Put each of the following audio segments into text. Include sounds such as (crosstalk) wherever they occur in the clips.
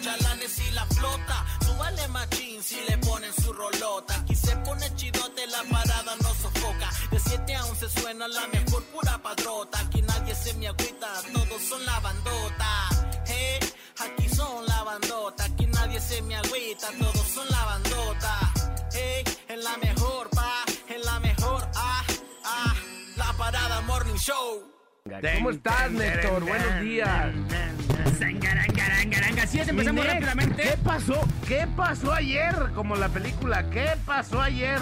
Chalana. Pasó? ¿Qué pasó ayer? Como la película, ¿qué pasó ayer?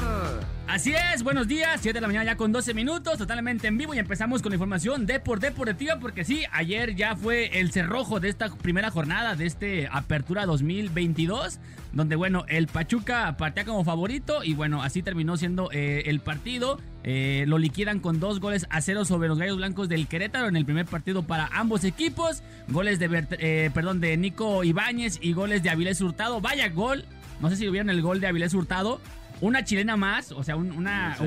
Así es, buenos días, 7 de la mañana ya con 12 minutos, totalmente en vivo y empezamos con la información de por deportiva porque sí, ayer ya fue el cerrojo de esta primera jornada de este Apertura 2022, donde bueno, el Pachuca partía como favorito y bueno, así terminó siendo eh, el partido. Eh, lo liquidan con dos goles a cero sobre los Gallos Blancos del Querétaro en el primer partido para ambos equipos. Goles de, Bert- eh, perdón, de Nico Ibáñez y goles de Avilés Hurtado. Vaya gol. No sé si vieron el gol de Avilés Hurtado. Una chilena más, o sea, un, un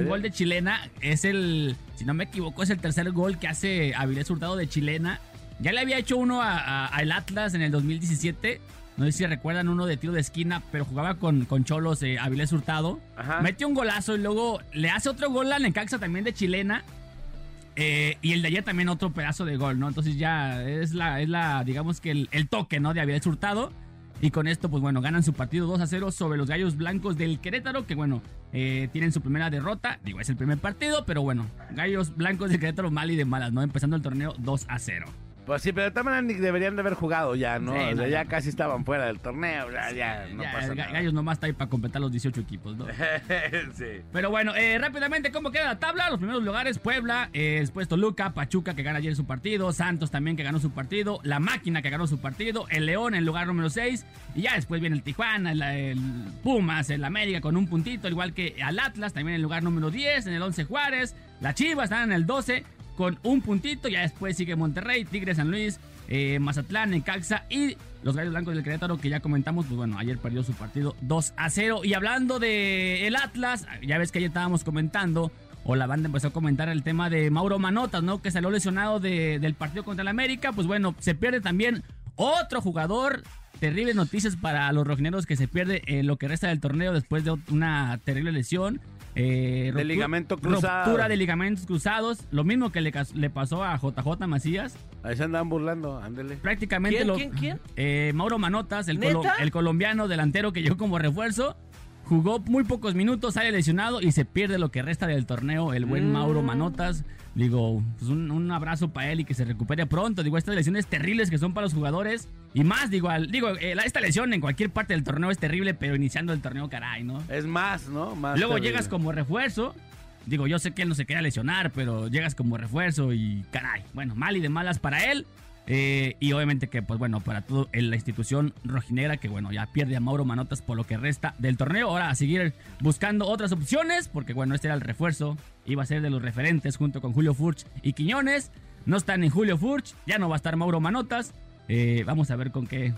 gol de chilena. Es el, si no me equivoco, es el tercer gol que hace Avilés Hurtado de chilena. Ya le había hecho uno a- a- al Atlas en el 2017. No sé si recuerdan uno de tiro de esquina, pero jugaba con, con Cholos eh, Avilés Hurtado. Ajá. Mete un golazo y luego le hace otro gol a Necaxa también de chilena. Eh, y el de ayer también otro pedazo de gol, ¿no? Entonces ya es la, es la digamos que el, el toque, ¿no? De Avilés Hurtado. Y con esto, pues bueno, ganan su partido 2 a 0 sobre los Gallos Blancos del Querétaro, que bueno, eh, tienen su primera derrota. Digo, es el primer partido, pero bueno, Gallos Blancos del Querétaro mal y de malas, ¿no? Empezando el torneo 2 a 0. Pues sí, pero de todas maneras deberían de haber jugado ya, ¿no? Sí, O sea, no, ya no. casi estaban fuera del torneo, ya, ya, no Ya, pasa nada. Gallos nomás está ahí para completar los 18 equipos, ¿no? (laughs) sí. Pero bueno, eh, rápidamente, ¿cómo queda la tabla? Los primeros lugares, Puebla, eh, después Toluca, Pachuca que gana ayer su partido, Santos también que ganó su partido, La Máquina que ganó su partido, el León en el lugar número 6, y ya después viene el Tijuana, el, el Pumas, el América con un puntito, igual que al Atlas, también en el lugar número 10, en el 11 Juárez, la Chivas están en el 12 con un puntito, ya después sigue Monterrey, Tigres, San Luis, eh, Mazatlán, Necaxa y los Gallos Blancos del Querétaro que ya comentamos, pues bueno, ayer perdió su partido 2 a 0 y hablando de el Atlas, ya ves que ayer estábamos comentando o la banda empezó a comentar el tema de Mauro Manotas, ¿no? Que salió lesionado de- del partido contra el América, pues bueno, se pierde también otro jugador. Terribles noticias para los rojineros que se pierde lo que resta del torneo después de una terrible lesión. Eh, De ruptu- ligamento cruzado. Ruptura de ligamentos cruzados. Lo mismo que le, pasó a JJ Macías. Ahí se andaban burlando, ándele. Prácticamente ¿Quién, lo. quién, quién? Eh, Mauro Manotas, el, el colombiano delantero que llegó como refuerzo. Jugó muy pocos minutos, sale lesionado y se pierde lo que resta del torneo. El buen Mm. Mauro Manotas. Digo, pues un, un abrazo para él y que se recupere pronto. Digo, estas lesiones terribles que son para los jugadores. Y más, digo, al- digo eh, esta lesión en cualquier parte del torneo es terrible, pero iniciando el torneo, caray, ¿no? Es más, ¿no? Más Luego terrible. llegas como refuerzo. Digo, yo sé que él no se quería lesionar, pero llegas como refuerzo y caray. Bueno, mal y de malas para él. Eh, y obviamente que, pues bueno, para toda la institución rojinegra que, bueno, ya pierde a Mauro Manotas por lo que resta del torneo. Ahora a seguir buscando otras opciones, porque bueno, este era el refuerzo. Iba a ser de los referentes junto con Julio Furch y Quiñones. No está ni Julio Furch, ya no va a estar Mauro Manotas. Eh, vamos a ver con qué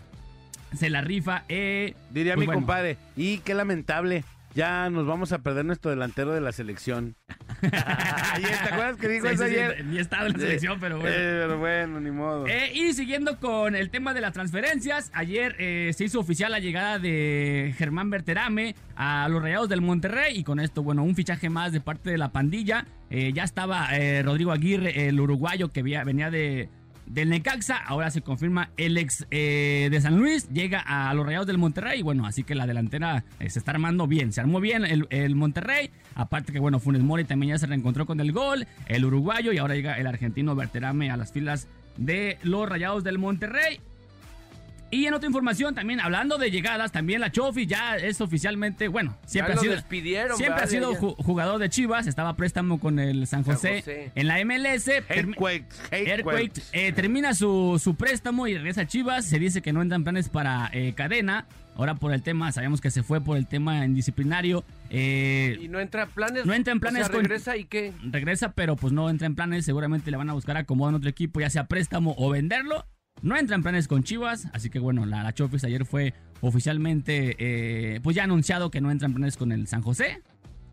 se la rifa. Eh, Diría pues mi bueno. compadre, y qué lamentable, ya nos vamos a perder nuestro delantero de la selección. (laughs) ¿Te acuerdas que dijo Sí, eso sí, ayer? ni estaba en la selección, pero bueno. Eh, pero bueno, ni modo. Eh, y siguiendo con el tema de las transferencias, ayer eh, se hizo oficial la llegada de Germán Berterame a los Rayados del Monterrey y con esto, bueno, un fichaje más de parte de la pandilla. Ya estaba Rodrigo Aguirre, el uruguayo que venía de del Necaxa, ahora se confirma el ex eh, de San Luis, llega a los Rayados del Monterrey. Bueno, así que la delantera eh, se está armando bien, se armó bien el, el Monterrey, aparte que bueno, Funes Mori también ya se reencontró con el gol, el uruguayo. Y ahora llega el argentino Berterame a las filas de los Rayados del Monterrey. Y en otra información, también hablando de llegadas, también la Chofi ya es oficialmente, bueno, siempre Ya ha sido. despidieron, siempre ha sido ju- jugador de Chivas, estaba préstamo con el San San José, en la MLS. Earthquake, earthquakes. eh, termina su, su préstamo y regresa a Chivas. Se dice que no entran planes para eh, cadena. Ahora por el tema, sabemos que se fue por el tema indisciplinario. Eh, Y no entra en planes. No entra en O planes sea, con- regresa y qué. regresa, pero pues no entra en planes. Seguramente le van a buscar acomodo en otro equipo, ya sea préstamo o venderlo. No entra en planes con Chivas, así que bueno, la, la Chofis ayer fue oficialmente, eh, pues ya anunciado que no entra en planes con el San José.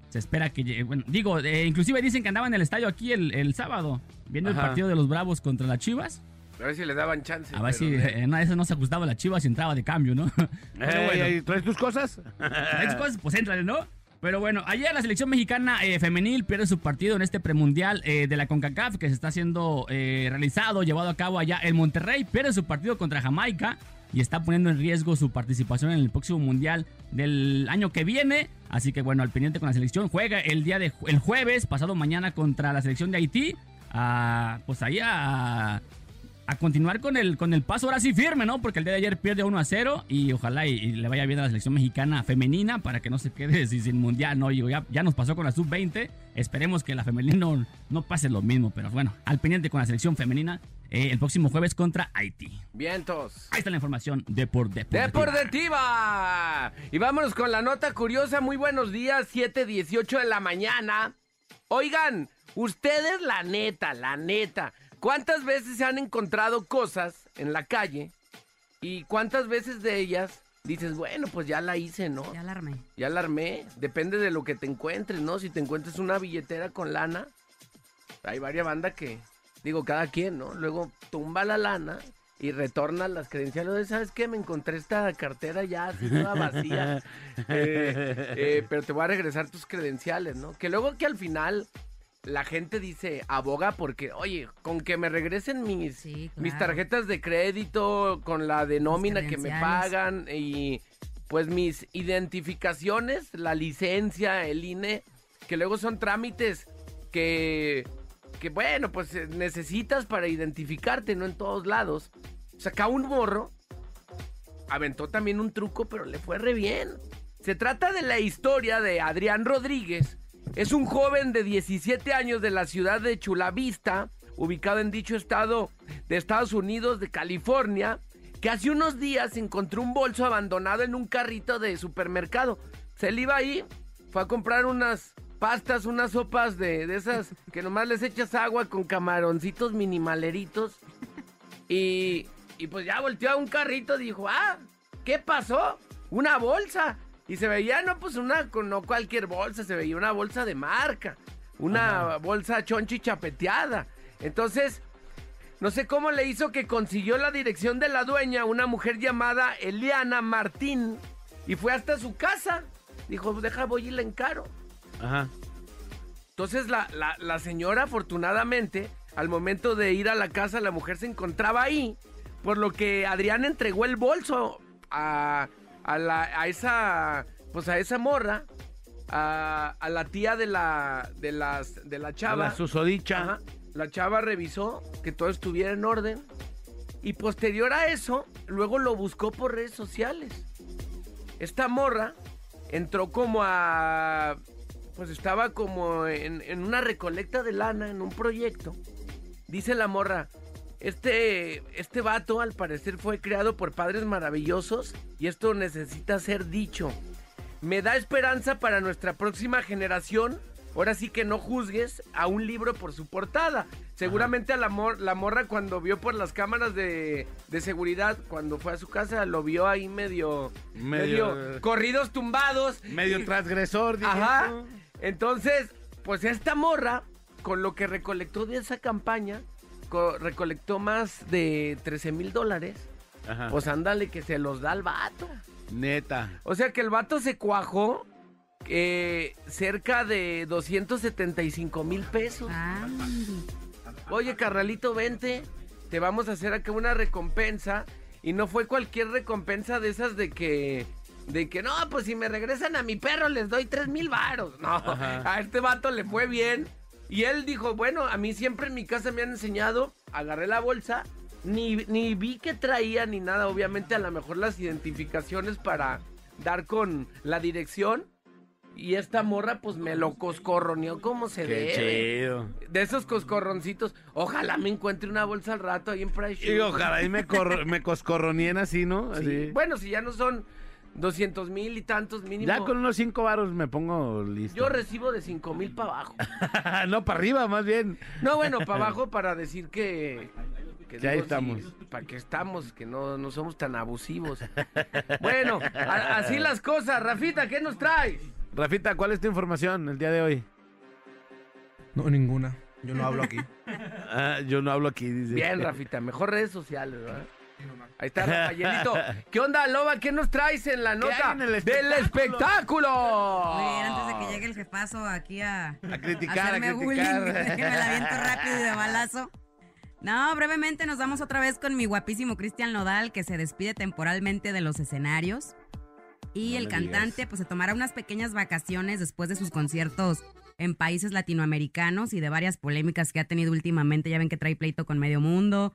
Se espera que llegue, bueno, digo, eh, inclusive dicen que andaba en el estadio aquí el, el sábado, viendo el partido de los Bravos contra las Chivas. A ver si le daban chance. A ver si eh, en una de esas no se ajustaba la Chivas y entraba de cambio, ¿no? (laughs) Pero bueno. ¿Traes tus cosas? Esas cosas, pues entran, ¿no? Pero bueno, ayer la selección mexicana eh, femenil pierde su partido en este premundial eh, de la CONCACAF que se está siendo eh, realizado, llevado a cabo allá en Monterrey. Pierde su partido contra Jamaica y está poniendo en riesgo su participación en el próximo mundial del año que viene. Así que bueno, al pendiente con la selección. Juega el día de el jueves, pasado mañana, contra la selección de Haití. Pues ahí a, a continuar con el, con el paso ahora sí firme, ¿no? Porque el día de ayer pierde 1 a 0 y ojalá y, y le vaya bien a la selección mexicana femenina para que no se quede (laughs) sin, sin mundial, ¿no? Ya, ya nos pasó con la sub-20, esperemos que la femenina no, no pase lo mismo, pero bueno, al pendiente con la selección femenina eh, el próximo jueves contra Haití. Vientos. Ahí está la información de por de Deportiva. Y vámonos con la nota curiosa. Muy buenos días, 7:18 de la mañana. Oigan, ustedes la neta, la neta, ¿cuántas veces se han encontrado cosas en la calle? ¿Y cuántas veces de ellas dices, bueno, pues ya la hice, ¿no? Ya alarmé. Ya la armé. Depende de lo que te encuentres, ¿no? Si te encuentres una billetera con lana, hay varias bandas que, digo, cada quien, ¿no? Luego tumba la lana y retorna las credenciales. ¿Sabes qué? Me encontré esta cartera ya así toda vacía. (laughs) Eh, eh, pero te voy a regresar tus credenciales, ¿no? Que luego que al final la gente dice, aboga porque, oye, con que me regresen mis, Sí, mis tarjetas de crédito, con la de nómina que me pagan y pues mis identificaciones, la licencia, el INE, que luego son trámites que, que bueno, pues eh, necesitas para identificarte, no en todos lados. Saca un morro, aventó también un truco, pero le fue re bien. Se trata de la historia de Adrián Rodríguez. Es un joven de 17 años de la ciudad de Chula Vista, ubicado en dicho estado de Estados Unidos, de California, que hace unos días encontró un bolso abandonado en un carrito de supermercado. Se le iba ahí, fue a comprar unas pastas, unas sopas de, de esas que nomás les echas agua con camaroncitos minimaleritos. Y, y pues ya volteó a un carrito, dijo, ah, ¿qué pasó? Una bolsa. Y se veía, no, pues una, no cualquier bolsa, se veía una bolsa de marca. Una bolsa chonchi chapeteada. Entonces, no sé cómo le hizo que consiguió la dirección de la dueña, una mujer llamada Eliana Martín. Y fue hasta su casa. Dijo, deja, voy y la encaro. Ajá. Entonces la, la- la señora, afortunadamente, al momento de ir a la casa, la mujer se encontraba ahí, por lo que Adrián entregó el bolso a, a la- a esa, pues a esa morra, a, a la tía de la, de las, de la chava. La susodicha. Ajá. La chava revisó que todo estuviera en orden y posterior a eso, luego lo buscó por redes sociales. Esta morra entró como a... Pues estaba como en, en una recolecta de lana, en un proyecto. Dice la morra, este, este vato al parecer fue creado por padres maravillosos y esto necesita ser dicho. Me da esperanza para nuestra próxima generación. Ahora sí que no juzgues a un libro por su portada. Seguramente a la, mor- la morra cuando vio por las cámaras de, de seguridad, cuando fue a su casa, lo vio ahí medio... Medio- medio corridos tumbados. Medio transgresor, Ajá. Entonces, pues esta morra, con lo que recolectó de esa campaña, co- recolectó más de 13 mil dólares. Ajá. Pues ándale que se los da al vato. Neta. O sea que el vato se cuajó eh, cerca de 275 mil pesos. Andy. Oye, carnalito, vente. Te vamos a hacer acá una recompensa. Y no fue cualquier recompensa de esas de que. De que no, pues si me regresan a mi perro les doy 3 mil varos. No, Ajá. a este vato le fue bien. Y él dijo, bueno, a mí siempre en mi casa me han enseñado, agarré la bolsa Ni, ni vi que traía ni nada. Obviamente, a lo mejor las identificaciones para dar con la dirección. Y esta morra, pues me lo coscorroneó como se debe. chido. De esos coscorroncitos. Ojalá me encuentre una bolsa al rato ahí en Price Y ojalá y me, corro- (laughs) me coscorronien así, ¿no? Sí. Bueno, si ya no son 200 mil y tantos mínimo. Ya con unos cinco varos me pongo listo. Yo recibo de 5 mil para abajo. (laughs) no, para arriba, más bien. No, bueno, para abajo para decir que... que Que ahí digo, estamos. sí, para que estamos, que no, no somos tan abusivos. Bueno, a- así las cosas. Rafita, ¿qué nos traes? Rafita, ¿cuál es tu información el día de hoy? No, ninguna. Yo no hablo aquí. (laughs) Ah, yo no hablo aquí, dice. Bien, Rafita, mejor redes sociales, ¿verdad? Ahí está Rafaelito. (laughs) ¿Qué onda, Loba? ¿Qué nos traes en la nota hay en el del espectáculo? Muy bien, antes de que llegue el jefazo aquí a, A criticar, a hacerme criticar. bullying, (laughs) que me la aviento (laughs) rápido y de balazo. No, brevemente nos vamos otra vez con mi guapísimo Cristian Nodal, que se despide temporalmente de los escenarios. Y No el cantante digas. pues se tomará unas pequeñas vacaciones después de sus conciertos en países latinoamericanos y de varias polémicas que ha tenido últimamente. Ya ven que trae pleito con medio mundo.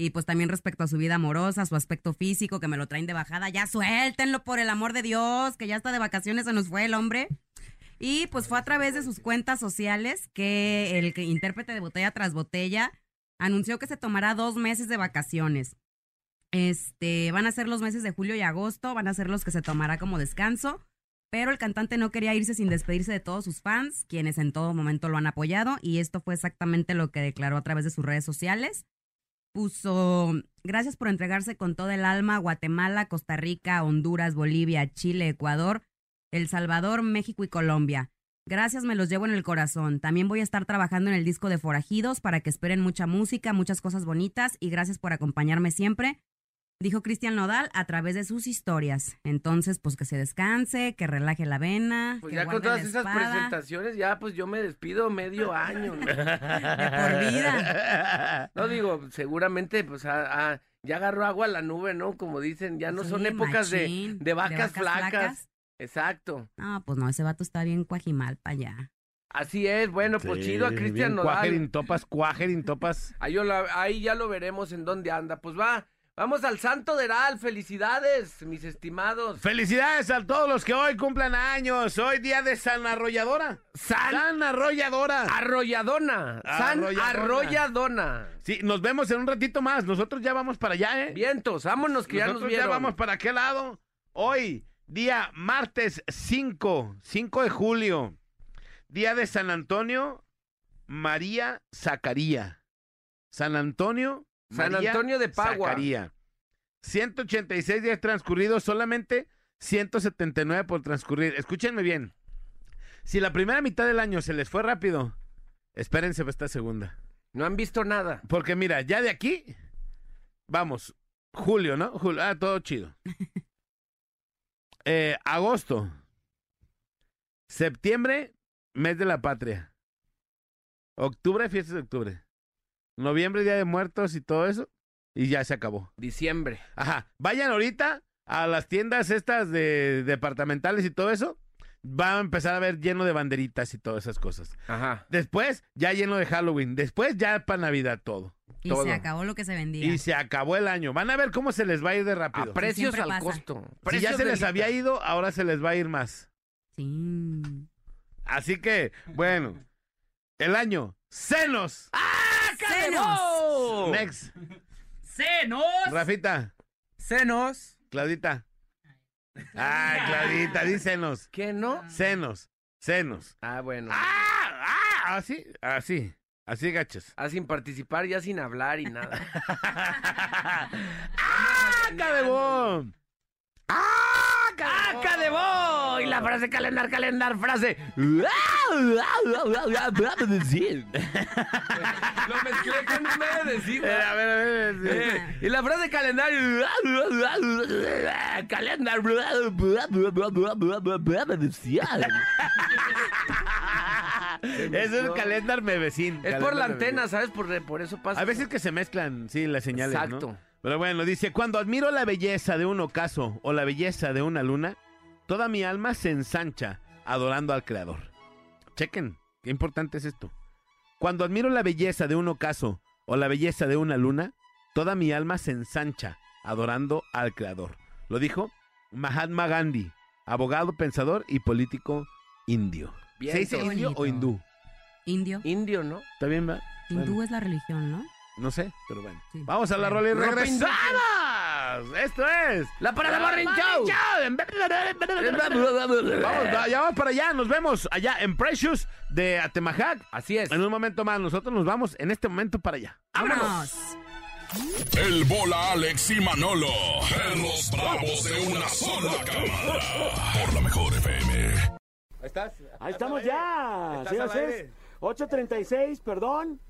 Y pues también respecto a su vida amorosa, su aspecto físico, que me lo traen de bajada. Ya suéltenlo por el amor de Dios, que ya está de vacaciones, se nos fue el hombre. Y pues fue a través de sus cuentas sociales que el intérprete de botella tras botella anunció que se tomará dos meses de vacaciones. Este, van a ser los meses de julio y agosto, van a ser los que se tomará como descanso. Pero el cantante no quería irse sin despedirse de todos sus fans, quienes en todo momento lo han apoyado, y esto fue exactamente lo que declaró a través de sus redes sociales. Puso, gracias por entregarse con todo el alma a Guatemala, Costa Rica, Honduras, Bolivia, Chile, Ecuador, El Salvador, México y Colombia. Gracias, me los llevo en el corazón. También voy a estar trabajando en el disco de Forajidos para que esperen mucha música, muchas cosas bonitas y gracias por acompañarme siempre dijo Cristian Nodal a través de sus historias. Entonces, pues que se descanse, que relaje la vena. Pues que ya con todas esas presentaciones, ya pues yo me despido medio (laughs) año. ¿no? De por vida. (laughs) No digo, seguramente pues a- a- ya agarró agua a la nube, ¿no? Como dicen, ya no son épocas de, de vacas flacas. flacas. Exacto. No, pues no, ese vato está bien cuajimal para allá. Así es, bueno, pues chido a Cristian Nodal. Cuajerin topas, cuajerin topas. Ahí, yo la- ahí ya lo veremos en dónde anda. Pues va, vamos al Santo Deral. Felicidades, mis estimados. Felicidades a todos los que hoy cumplan años. Hoy día de San Arrolladora. San San Arrolladora. Arrolladona. San Arrolladona. Arrolladona. Sí, nos vemos en un ratito más. Nosotros ya vamos para allá, ¿eh? Vientos, vámonos que ya nos vieron. ya vamos para qué lado. Hoy, día martes 5, 5 de julio. Día de San Antonio, María Zacaría. San Antonio, San María Antonio de Pagua. Zacaría. 186 días transcurridos, solamente 179 por transcurrir. Escúchenme bien. Si la primera mitad del año se les fue rápido, espérense para esta segunda. No han visto nada. Porque mira, ya de aquí, vamos, julio, ¿no? Julio, ah, todo chido. (laughs) Eh, agosto. Septiembre, mes de la patria. Octubre, fiestas de octubre. Noviembre, día de muertos y todo eso. Y ya se acabó. Diciembre. Ajá. Vayan ahorita a las tiendas estas de departamentales y todo eso. Va a empezar a ver lleno de banderitas y todas esas cosas. Ajá. Después, ya lleno de Halloween. Después, ya para Navidad todo. Y Todo. se acabó lo que se vendía. Y se acabó el año. Van a ver cómo se les va a ir de rápido. A precios al pasa. costo. Si ya Precios se les lista. había ido, ahora se les va a ir más. Sí. Así que, bueno, el año. ¡Senos! ¡Senos! Next. ¡Senos! Rafita, Senos. Claudita. Ah, Claudita, di senos. ¿Qué no? Senos. Senos. Ah, bueno. ¡Ah! ¡Ah! Así, así. Así gachos. Ah, sin participar, ya sin hablar y nada. (laughs) ¡Ah, (laughs) cadebón! ¡Ah, cadebón! ¡Acá Y la frase calendar, calendar, frase. Lo mezclé con un decir. Eh, A ver, a ver, a ver. Eh, y la frase calendario. Calendar. Es el calendar mevecín. Es por la antena, ¿sabes? Por, por eso pasa. A veces que se mezclan, sí, las señales, ¿no? Pero bueno, dice, cuando admiro la belleza de un ocaso o la belleza de una luna, toda mi alma se ensancha adorando al Creador. Chequen, qué importante es esto. Cuando admiro la belleza de un ocaso o la belleza de una luna, toda mi alma se ensancha adorando al Creador. Lo dijo Mahatma Gandhi, abogado, pensador y político indio. Bien, ¿Se dice indio o hindú? Indio. Indio, ¿no? ¿Está bien, va? Hindú Bueno, es la religión, ¿no? No sé, pero bueno. Sí. Vamos a la rola y regresamos. Esto es... La Parada Morning Show. Vamos, va- ya vamos para allá. Nos vemos allá en Precious de Atemajac. Así es. En un momento más, nosotros nos vamos en este momento para allá. ¡Vámonos! El bola Alex y Manolo. Perros bravos de una sola cámara. Por la mejor FM. Ahí estamos ya, Estás señores. al aire. 8.36, perdón.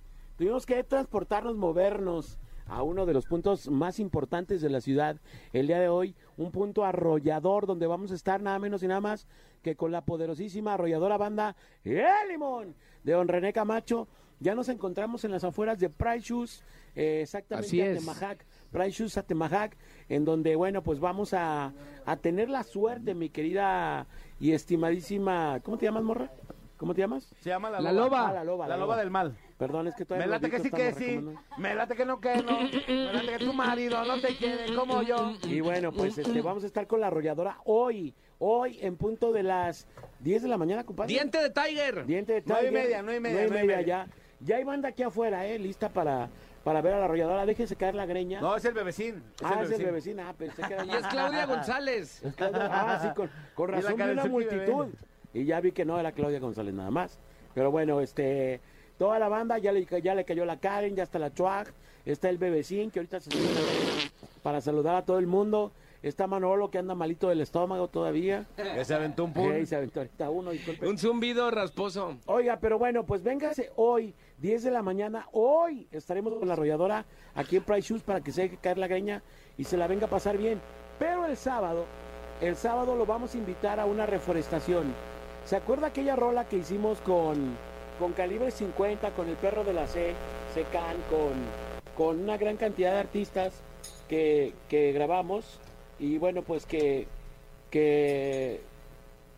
Tuvimos que transportarnos, movernos a uno de los puntos más importantes de la ciudad. El día de hoy, un punto arrollador donde vamos a estar nada menos y nada más que con la poderosísima arrolladora banda El Limón de Don René Camacho. Ya nos encontramos en las afueras de Price Shoes, eh, exactamente. Atemajac, Price Shoes Atemajac, en donde, bueno, pues vamos a, a tener la suerte, mi querida y estimadísima, ¿cómo te llamas, morra? ¿Cómo te llamas? Se llama La, La Loba. Loba. Ah, la loba, La la Loba loba. del Mal. Perdón, es que todavía Me late que sí que sí. Me late que no que no. Me late que tu marido no te quiere como yo. Y bueno, pues este, vamos a estar con la arrolladora hoy, hoy en punto de las 10 de la mañana, compadre. Diente de Tiger. Diente de Nueve y Tiger. media, nueve y media, Nueve y nueve y media media. ya. Ya hay banda aquí afuera, ¿eh? Lista para, para ver a la arrolladora. Déjese caer la greña. No, es el bebecín. ah, es el bebecín. Ah, pensé que era (laughs) Y es Claudia (laughs) González. Es Claudia- Ah, sí, con, con Y la razón vi una multitud. bebé. Y ya vi que no era Claudia González nada más. Pero bueno, este, toda la banda, ya le, ya le cayó la Karen, ya está la Chuag, está el bebecín que ahorita se para saludar a todo el mundo. Está Manolo que anda malito del estómago todavía. Que se aventó un pum. Se aventó ahorita uno, disculpe. Un zumbido rasposo. Oiga, pero bueno, pues véngase hoy, 10 de la mañana. Hoy estaremos con la arrolladora aquí en Price Shoes para que se deje caer la greña y se la venga a pasar bien. Pero el sábado, el sábado lo vamos a invitar a una reforestación. ¿Se acuerda aquella rola que hicimos con, con Calibre 50, con el perro de la C, Secan, con, con una gran cantidad de artistas que, que grabamos? Y bueno, pues que... que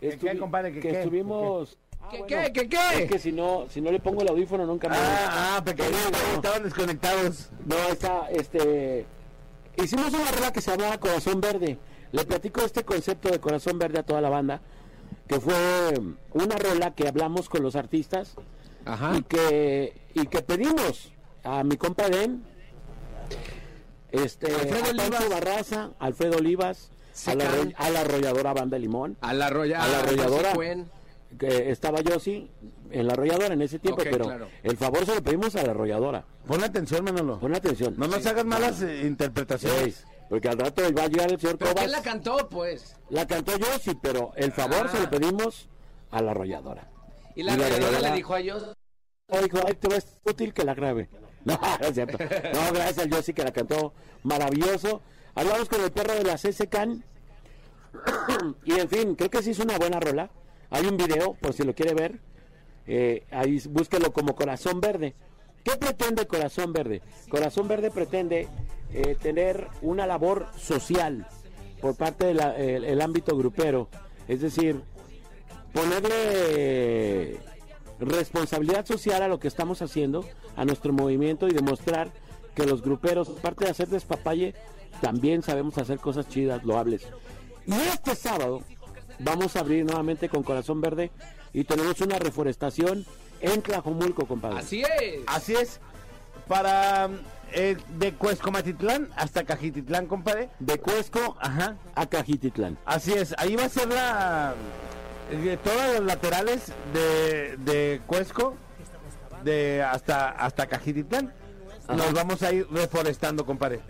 ¿Qué, qué, compadre? ¿Qué, que qué? estuvimos... Ah, ¿Qué, bueno, qué, qué, qué? es que si no, si no le pongo el audífono nunca me... Ah, ah, pequeño. Estaban desconectados. No, está, este... Hicimos una rola que se llamaba Corazón Verde. Le platico este concepto de Corazón Verde a toda la banda, que fue una rola que hablamos con los artistas Ajá. y que y que pedimos a mi compa Den, este, Alfredo a Pancho Olivas. Barraza, Alfredo Olivas, a la, a arrolladora Banda Limón, A la arrolla- A la arrolladora. Que estaba yo sí en la arrolladora en ese tiempo, pero claro. el favor se lo pedimos a la arrolladora. Ponle atención, Manolo. Pon atención. No nos hagas malas eh, interpretaciones. Sí, porque al rato va a llegar el señor ¿Pero Cobas. quién la cantó, pues? La cantó yo, sí, pero el favor Ah. se lo pedimos a la arrolladora. Y la Y la arrolladora le dijo a ellos. O dijo, ay, te ves útil que la grabe. (laughs) No, no es cierto. No, gracias al Yossi que la cantó maravilloso. Hablamos con el perro de la CCCAN. (coughs) y en fin, creo que sí es una buena rola. Hay un video, por si lo quiere ver. Eh, ahí búsquelo como Corazón Verde. ¿Qué pretende Corazón Verde? Corazón Verde pretende eh, tener una labor social por parte del ámbito grupero. Es decir, ponerle responsabilidad social a lo que estamos haciendo, a nuestro movimiento y demostrar que los gruperos, aparte de hacer despapalle, también sabemos hacer cosas chidas, loables. Y este sábado vamos a abrir nuevamente con Corazón Verde y tenemos una reforestación en Tlajomulco, compadre. Así es. Así es. Para eh, de Cuescomatitlán hasta Cajititlán, compadre. De Cuesco Ajá. a Cajititlán. Así es. Ahí va a ser la de todos los laterales de, de Cuesco de hasta hasta Cajititlán. Nos vamos a ir reforestando, compadre.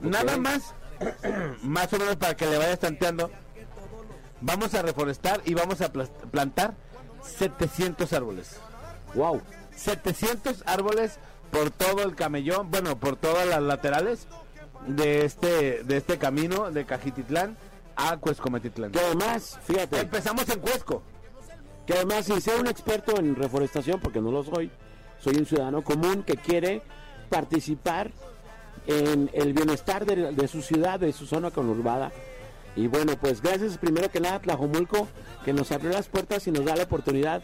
Nada más, (clears throat) más o menos para que le vayas tanteando. Vamos a reforestar y vamos a plantar 700 árboles. Wow. 700 árboles por todo el camellón, bueno, por todas las laterales de este de este camino de Cajititlán a Cuescometitlán. Que además, fíjate, Empezamos en Cuesco. que además sin ser un experto en reforestación, porque no lo soy, soy un ciudadano común que quiere participar en el bienestar de, de su ciudad, de su zona conurbada. Y bueno, pues gracias primero que nada a Tlajomulco, que nos abrió las puertas y nos da la oportunidad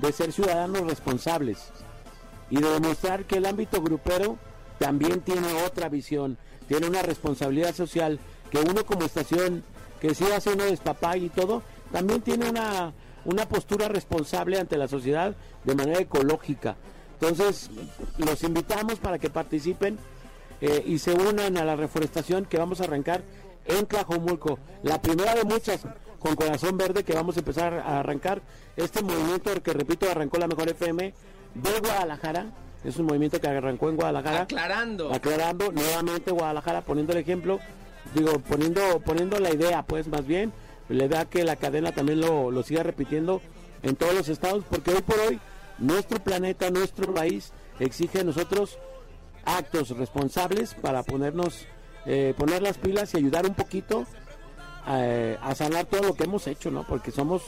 de ser ciudadanos responsables y de demostrar que el ámbito grupero también tiene otra visión, tiene una responsabilidad social que uno como estación, que sí hace uno despapay y todo, también tiene una, una postura responsable ante la sociedad de manera ecológica. Entonces, los invitamos para que participen eh, y se unan a la reforestación que vamos a arrancar en Tlajomulco. La primera de muchas con Corazón Verde que vamos a empezar a arrancar. Este movimiento que, repito, arrancó la Mejor FM de Guadalajara. Es un movimiento que arrancó en Guadalajara. Aclarando. Aclarando nuevamente Guadalajara, poniendo el ejemplo, digo, poniendo, poniendo la idea, pues más bien, la idea que la cadena también lo, lo siga repitiendo en todos los estados, porque hoy por hoy nuestro planeta, nuestro país exige de nosotros actos responsables para ponernos, eh, poner las pilas y ayudar un poquito a, a sanar todo lo que hemos hecho, ¿no? Porque somos,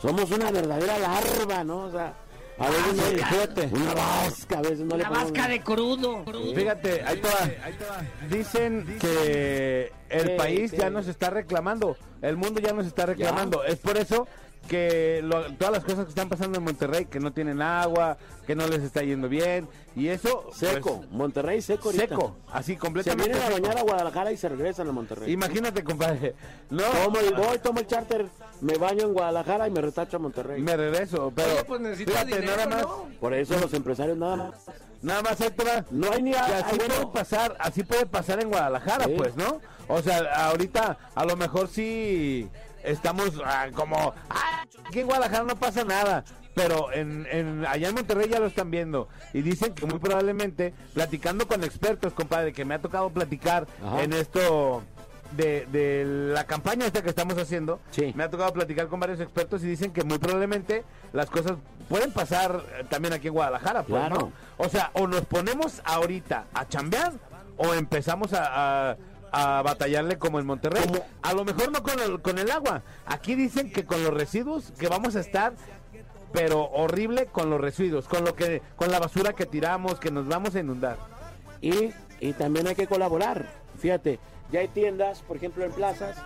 somos una verdadera larva, ¿no? O sea, a veces no, fíjate, una vasca, a veces no le La ponemos- vasca de crudo. Fíjate, ahí te va. Dicen que el ¿Qué? país ¿Qué? ya nos está reclamando, el mundo ya nos está reclamando. Es por eso que lo- todas las cosas que están pasando en Monterrey, que no tienen agua, que no les está yendo bien, y eso pues, Seco, Monterrey seco ahorita. seco, así Se completamente. vienen a bañar a Guadalajara y se regresan a Monterrey. Imagínate, compadre. No, Tomo el voy, tomo el charter, me baño en Guadalajara y me retacho a Monterrey. me regreso, pero Oye, pues fíjate, dinero, nada más, ¿no? Por eso los empresarios nada más. nada más va. No hay ni a- así bueno, puede pasar, así puede pasar en Guadalajara, Sí. pues, ¿no? O sea, ahorita a lo mejor sí estamos ah, como, "Ah, aquí en Guadalajara no pasa nada, pero en, en- allá en Monterrey ya lo están viendo y dicen que muy probablemente, platicando con expertos, compadre, que me ha tocado platicar Ajá. en esto de, de la campaña esta que estamos haciendo, Sí. me ha tocado platicar con varios expertos y dicen que muy probablemente las cosas pueden pasar eh, también aquí en Guadalajara, pues, Claro. ¿no? O sea, o nos ponemos ahorita a chambear o empezamos a, a- a batallarle como en Monterrey. A lo mejor no con el, con el agua. Aquí dicen que con los residuos que vamos a estar pero horrible con los residuos, con lo que con la basura que tiramos, que nos vamos a inundar. Y, y también hay que colaborar. Fíjate, ya hay tiendas, por ejemplo, en plazas,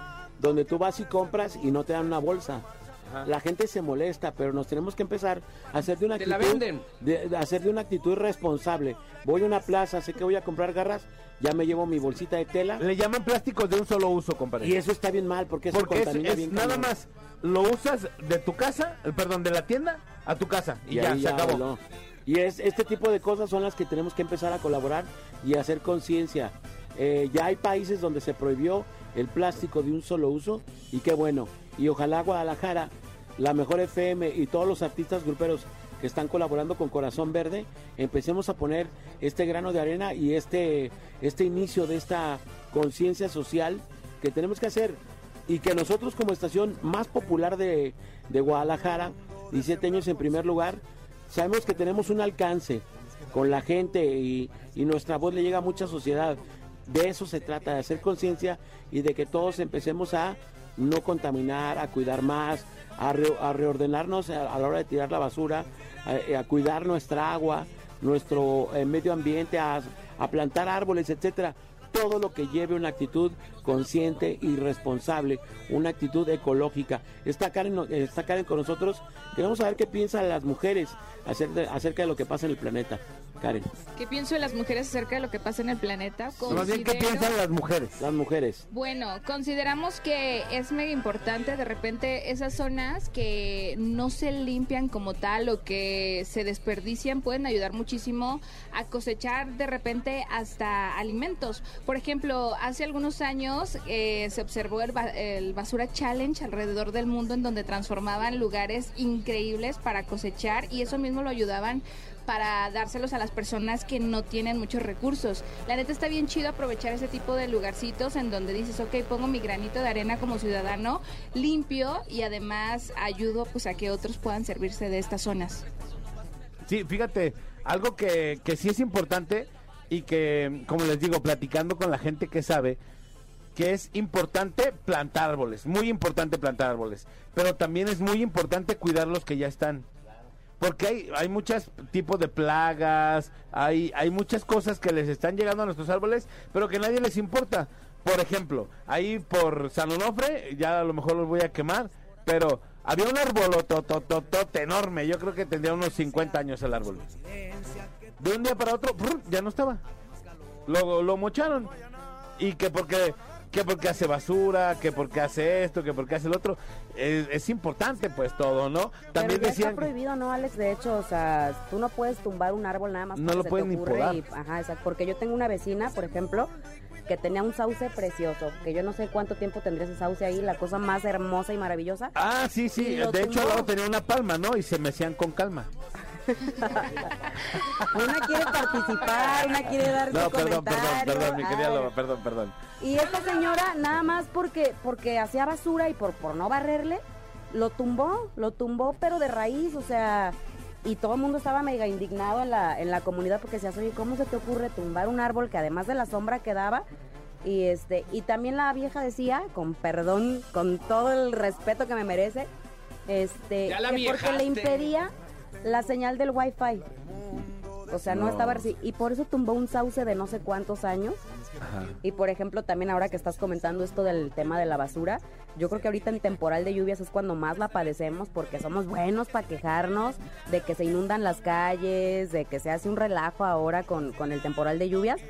donde tú vas y compras y no te dan una bolsa. La gente se molesta, pero nos tenemos que empezar a hacer de una Te actitud, la venden. de, de hacer de una actitud responsable. Voy a una plaza, sé que voy a comprar garras, ya me llevo mi bolsita de tela Le llaman plásticos de un solo uso, compadre. y eso está bien mal porque eso Porque es, contamina es bien nada más lo usas de tu casa, eh, perdón, de la tienda a tu casa y, ya se acabó. Y es este tipo de cosas son las que tenemos que empezar a colaborar y hacer conciencia. Eh, ya hay países donde se prohibió el plástico de un solo uso y qué bueno. Y ojalá Guadalajara, la mejor FM y todos los artistas gruperos que están colaborando con Corazón Verde, empecemos a poner este grano de arena y este, este inicio de esta conciencia social que tenemos que hacer y que nosotros como estación más popular de, de Guadalajara, 17 años en primer lugar, sabemos que tenemos un alcance con la gente y, y nuestra voz le llega a mucha sociedad. De eso se trata, de hacer conciencia y de que todos empecemos a no contaminar, a cuidar más, a, re- a reordenarnos a, a la hora de tirar la basura, a, a cuidar nuestra agua, nuestro eh, medio ambiente, a, plantar árboles, etcétera. Todo lo que lleve una actitud consciente y responsable, una actitud ecológica. Está Karen, está Karen con nosotros. Queremos saber qué piensan las mujeres acerca de lo que pasa en el planeta. Karen, ¿Qué pienso de las mujeres acerca de lo que pasa en el planeta? Más bien, ¿qué piensan las mujeres? las mujeres. Bueno, consideramos que es mega importante de repente esas zonas que no se limpian como tal o que se desperdician pueden ayudar muchísimo a cosechar de repente hasta alimentos. Por ejemplo, hace algunos años eh, se observó el, ba- el Basura Challenge alrededor del mundo en donde transformaban lugares increíbles para cosechar y eso mismo lo ayudaban para dárselos a las personas que no tienen muchos recursos. La neta está bien chido aprovechar ese tipo de lugarcitos en donde dices, ok, pongo mi granito de arena como ciudadano limpio y además ayudo pues a que otros puedan servirse de estas zonas. Sí, fíjate, algo que, que sí es importante y que, como les digo, platicando con la gente que sabe, que es importante plantar árboles, muy importante plantar árboles, pero también es muy importante cuidar los que ya están. Porque hay, hay muchos tipos de plagas, hay, hay muchas cosas que les están llegando a nuestros árboles, pero que nadie les importa. Por ejemplo, ahí por San Onofre, ya a lo mejor los voy a quemar, pero había un árbol totototote enorme, yo creo que tendría unos 50 años el árbol. De un día para otro, ya no estaba. Lo, lo mocharon. Y que porque, que porque hace basura, que porque hace esto, que porque hace el otro. Es, es importante pues todo, ¿no? También Pero ya decían... está prohibido, ¿no, Alex? De hecho, o sea, tú no puedes tumbar un árbol nada más No lo se te ni podar. y- ajá, exacto. Porque yo tengo una vecina, por ejemplo, que tenía un sauce precioso, que yo no sé cuánto tiempo tendría ese sauce ahí, la cosa más hermosa y maravillosa. Ah, sí, sí. De hecho, al lado tenía una palma, ¿no? Y se mecían con calma. (laughs) Una quiere participar, una quiere dar No, su perdón, perdón, comentario. perdón, mi querida. Loba, perdón, perdón. Y esta señora, nada más porque, porque hacía basura y por, por no barrerle, lo tumbó, lo tumbó, pero de raíz, o sea, y todo el mundo estaba mega indignado en la, en la comunidad porque decías, oye, ¿cómo se te ocurre tumbar un árbol que además de la sombra que daba? Y este, y también la vieja decía, con perdón, con todo el respeto que me merece, este, Ya la que porque le impedía la señal del wifi. O sea, no, No. estaba reci- y por eso tumbó un sauce de no sé cuántos años. Y por ejemplo, también ahora que estás comentando esto del tema de la basura, yo creo que ahorita en temporal de lluvias es cuando más la padecemos porque somos buenos para quejarnos de que se inundan las calles, de que se hace un relajo ahora con, con el temporal de lluvias,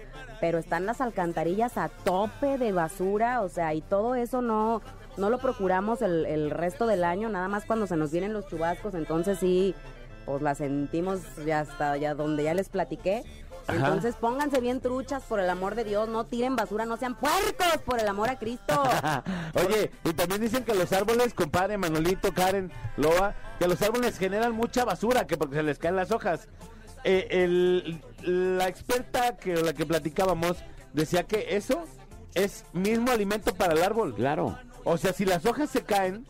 pero están las alcantarillas a tope de basura, o sea, y todo eso no, no lo procuramos el, el resto del año, nada más cuando se nos vienen los chubascos, entonces sí, pues la sentimos ya hasta ya donde ya les platiqué. Ajá. Entonces pónganse bien truchas por el amor de Dios, no tiren basura, no sean puercos por el amor a Cristo. (laughs) Oye, y también dicen que los árboles, compadre Manolito, Karen, Loa, que los árboles generan mucha basura, que porque se les caen las hojas. Eh, el- la experta que la que platicábamos decía que eso es mismo alimento para el árbol. Claro. O sea, si las hojas se caen,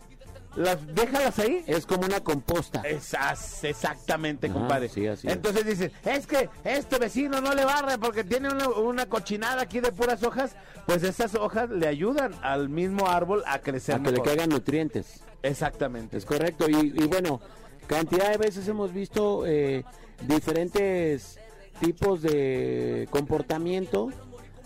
las déjalas ahí. Es como una composta. Esas, exactamente, Ajá, compadre. sí, así es. Entonces dicen, es que este vecino no le barre porque tiene una, una cochinada aquí de puras hojas. Pues esas hojas le ayudan al mismo árbol a crecer a que le caigan nutrientes. Exactamente. Es correcto. Y, y bueno, cantidad de veces hemos visto eh, diferentes tipos de comportamiento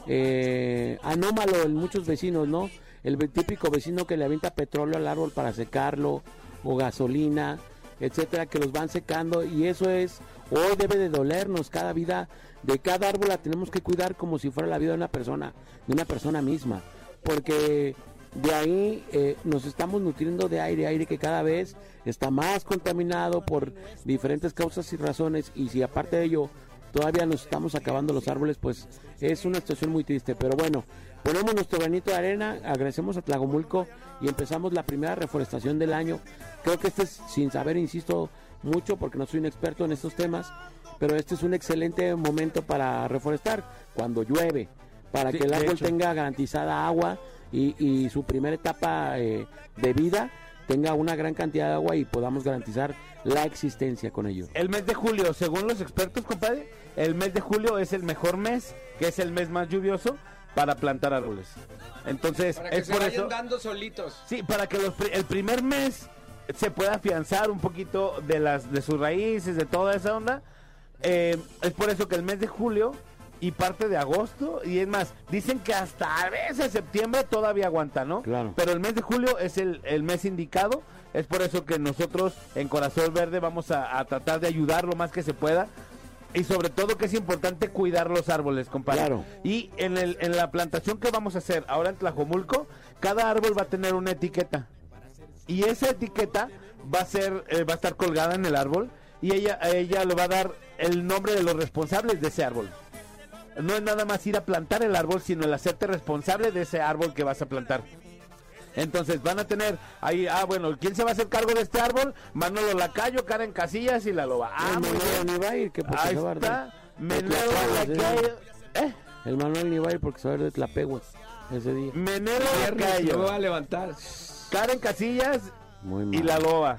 eh, anómalo en muchos vecinos, ¿no? El típico vecino que le avienta petróleo al árbol para secarlo o gasolina, etcétera, que los van secando y eso es hoy debe de dolernos cada vida de cada árbol la tenemos que cuidar como si fuera la vida de una persona, de una persona misma, porque de ahí eh, nos estamos nutriendo de aire, aire que cada vez está más contaminado por diferentes causas y razones y si aparte de ello todavía nos estamos acabando los árboles, pues es una situación muy triste. Pero bueno, ponemos nuestro granito de arena, agradecemos a Tlagomulco y empezamos la primera reforestación del año. Creo que este es, sin saber, insisto mucho, porque no soy un experto en estos temas, pero este es un excelente momento para reforestar cuando llueve, para Sí, que el árbol hecho. tenga garantizada agua y, y su primera etapa eh, de vida tenga una gran cantidad de agua y podamos garantizar la existencia con ello. El mes de julio, según los expertos, compadre, el mes de julio es el mejor mes, que es el mes más lluvioso para plantar árboles. Entonces, Para que es se por vayan eso. dando solitos. Sí, para que los pri- el primer mes se pueda afianzar un poquito de las de sus raíces, de toda esa onda. Eh, es por eso que el mes de julio y parte de agosto, y es más, dicen que hasta a veces septiembre todavía aguanta, ¿no? Claro. Pero el mes de julio es el, el mes indicado, es por eso que nosotros en Corazón Verde vamos a, a tratar de ayudar lo más que se pueda. Y sobre todo que es importante cuidar los árboles, compadre. Claro. Y en, el, en la plantación que vamos a hacer ahora en Tlajomulco, cada árbol va a tener una etiqueta. Y esa etiqueta va a ser, eh, va a estar colgada en el árbol y ella, ella le va a dar el nombre de los responsables de ese árbol. No es nada más ir a plantar el árbol, sino el hacerte responsable de ese árbol que vas a plantar. Entonces van a tener ahí, ah, bueno, ¿quién se va a hacer cargo de este árbol? Manolo Lacayo, Karen Casillas y la loba. Ah, el muy Manuel bien. ni va a ir, que porque Ahí se va está. Menelo Lacayo. ¿Eh? El Manuel ni va a ir porque se va a ir de Tlapehuas ese día. Menelo Lacayo. me voy a levantar. Karen Casillas y la loba.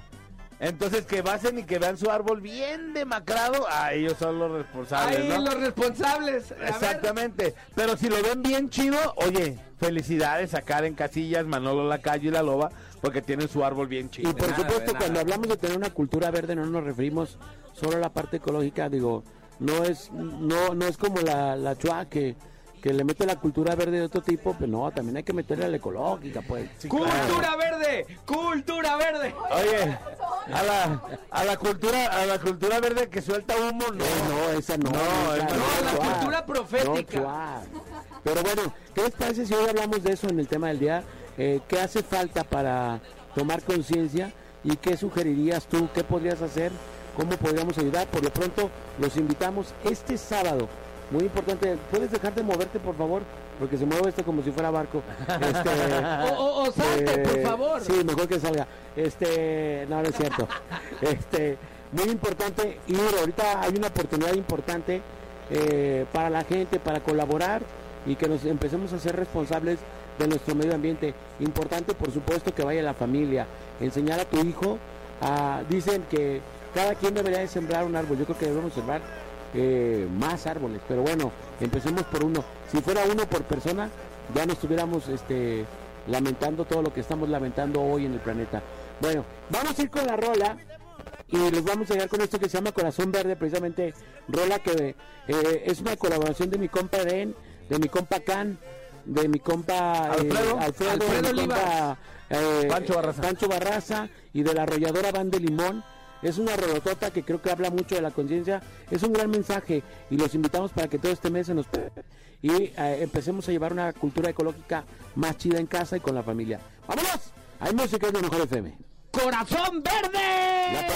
Entonces que basen y que vean su árbol bien demacrado, ah, ellos son los responsables, Ahí ¿no? los responsables. A ver. Exactamente. Pero si lo ven bien chido, oye, felicidades a Karen Casillas, Manolo Lacayo y la loba, porque tienen su árbol bien chido. Y por nada, supuesto, nada. cuando hablamos de tener una cultura verde, no nos referimos solo a la parte ecológica, digo, no es no no es como la, la chua que, que le mete la cultura verde de otro tipo, pero no, también hay que meterle a la ecológica, pues. ¡Cultura verde! ¡Cultura verde! Oye, a la, a la cultura, a la cultura verde que suelta humo, no. Eh, no, esa no. No, esa no, No, la cultura profética. Pero bueno, ¿qué les parece si hoy hablamos de eso en el tema del día? Eh, ¿Qué hace falta para tomar conciencia y qué sugerirías tú? ¿Qué podrías hacer? ¿Cómo podríamos ayudar? Por lo pronto, los invitamos este sábado. Muy importante, ¿puedes dejar de moverte, por favor? Porque se mueve esto como si fuera barco. Este, (laughs) O, o- o salte, por eh, favor. Sí, mejor que salga. Este, no, no es cierto. (laughs) Este, muy importante ir. Ahorita hay una oportunidad importante eh, para la gente, para colaborar y que nos empecemos a ser responsables de nuestro medio ambiente. Importante, por supuesto, que vaya la familia. Enseñar a tu hijo. a- dicen que cada quien debería de sembrar un árbol. Yo creo que debemos sembrar eh, más árboles. Pero bueno, empecemos por uno. Si fuera uno por persona, ya no estuviéramos este, lamentando todo lo que estamos lamentando hoy en el planeta. Bueno, vamos a ir con la rola y les vamos a llegar con esto que se llama Corazón Verde, precisamente rola que eh, es una colaboración de mi compa Eden, de mi compa Can, de mi compa eh, Alfredo. Alfredo, Alfredo de mi compa, eh, Pancho Barraza. Pancho Barraza y de la arrolladora Van de Limón. Es una rolotota que creo que habla mucho de la conciencia. Es un gran mensaje y los invitamos para que todo este mes se nos y eh, empecemos a llevar una cultura ecológica más chida en casa y con la familia. ¡Vámonos! Hay música de Mejor FM. ¡Corazón verde!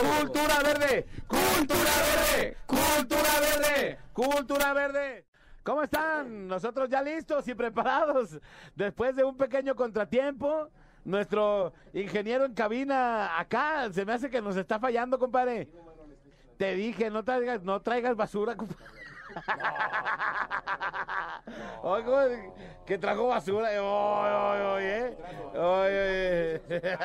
¡Cultura verde! ¡Cultura verde! ¡Cultura verde! ¡Cultura verde! ¿Cómo están? Nosotros ya listos y preparados. Después de un pequeño contratiempo, nuestro ingeniero en cabina acá se me hace que nos está fallando, compadre. Te dije, no traigas, no traigas basura, compadre. Oye, que trajo basura. Oye, oye, oye. Oye, oye.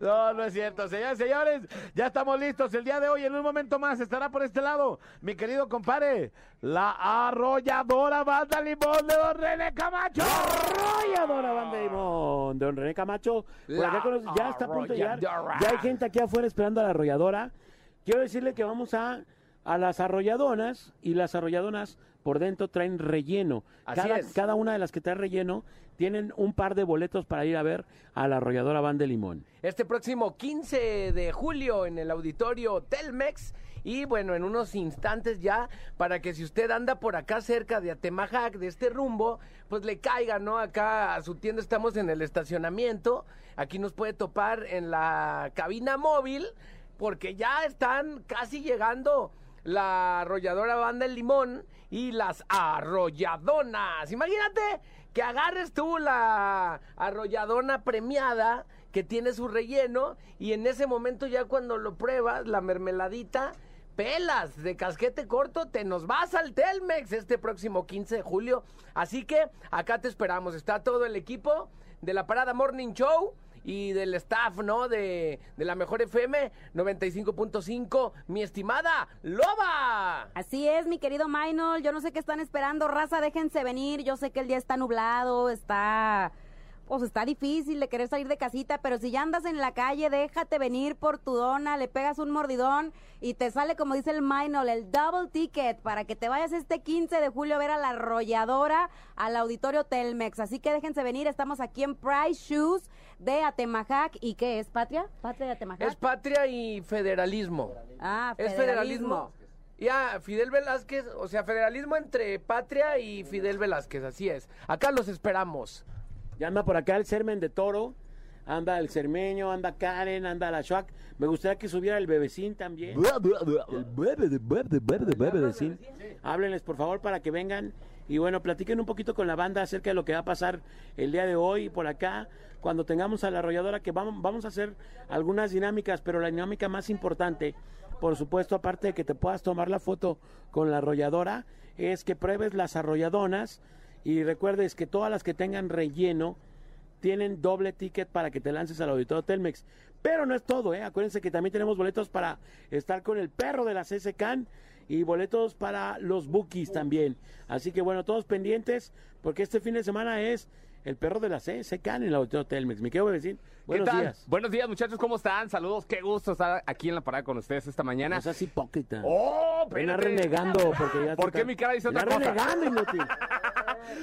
No, no es cierto. Señores, señores, ya estamos listos. El día de hoy, en un momento más, estará por este lado mi querido compadre, la arrolladora banda limón de Don René Camacho. Arrolladora Banda de Limón, Don René Camacho. Por La acá con- ya está a punto de llegar. Ya hay gente aquí afuera esperando a la arrolladora. Quiero decirle que vamos a, a las arrolladonas y las arrolladonas por dentro traen relleno. Así cada, es. cada una de las que trae relleno tienen un par de boletos para ir a ver a la arrolladora Banda de Limón. Este próximo 15 de julio en el auditorio Telmex. Y bueno, en unos instantes ya, para que si usted anda por acá cerca de Atemajac, de este rumbo, pues le caiga, ¿no? Acá a su tienda estamos en el estacionamiento. Aquí nos puede topar en la cabina móvil, porque ya están casi llegando la arrolladora Banda El Limón y las arrolladonas. Imagínate que agarres tú la arrolladona premiada que tiene su relleno y en ese momento ya cuando lo pruebas, la mermeladita, pelas de casquete corto, te nos vas al Telmex este próximo 15 de julio. Así que acá te esperamos. Está todo el equipo de la Parada Morning Show y del staff, ¿no? De, de la Mejor FM 95.5, mi estimada Loba. Así es, mi querido Maynol. Yo no sé qué están esperando, raza, déjense venir. Yo sé que el día está nublado, está. Pues está difícil de querer salir de casita, pero si ya andas en la calle, déjate venir por tu dona, le pegas un mordidón y te sale, como dice el Maynol, el double ticket para que te vayas este 15 de julio a ver a la arrolladora al auditorio Telmex. Así que déjense venir, estamos aquí en Price Shoes de Atemajac. ¿Y qué es, Patria? ¿Patria de Atemajac? Es patria y federalismo. ah, Es federalismo. Ya, Fidel Velázquez, o sea, federalismo entre patria y Fidel Velázquez, así es. Acá los esperamos. Ya anda por acá el Sermen de Toro, anda el Cermeño, anda Karen, anda la Shuac. Me gustaría que subiera el Bebecín también. El bebe de bebe de bebe de. Háblenles por favor para que vengan y bueno, platiquen un poquito con la banda acerca de lo que va a pasar el día de hoy por acá. Cuando tengamos a la arrolladora, que vamos, vamos a hacer algunas dinámicas, pero la dinámica más importante, por supuesto, aparte de que te puedas tomar la foto con la arrolladora, es que pruebes las arrolladonas y recuerdes que todas las que tengan relleno tienen doble ticket para que te lances al auditorio Telmex. Pero no es todo, ¿eh? Acuérdense que también tenemos boletos para estar con el perro de la CSCAN y boletos para los bookies también. Así que bueno, todos pendientes porque este fin de semana es el perro de la CSCAN en el auditorio Telmex. Me quedo decir, buenos ¿Qué tal? días. Buenos días, muchachos, ¿cómo están? Saludos, qué gusto estar aquí en la parada con ustedes esta mañana. No seas hipócrita. ¡Oh! Ven renegando porque ya ¿Por qué mi cara dice otra cosa? renegando, inútil. (laughs)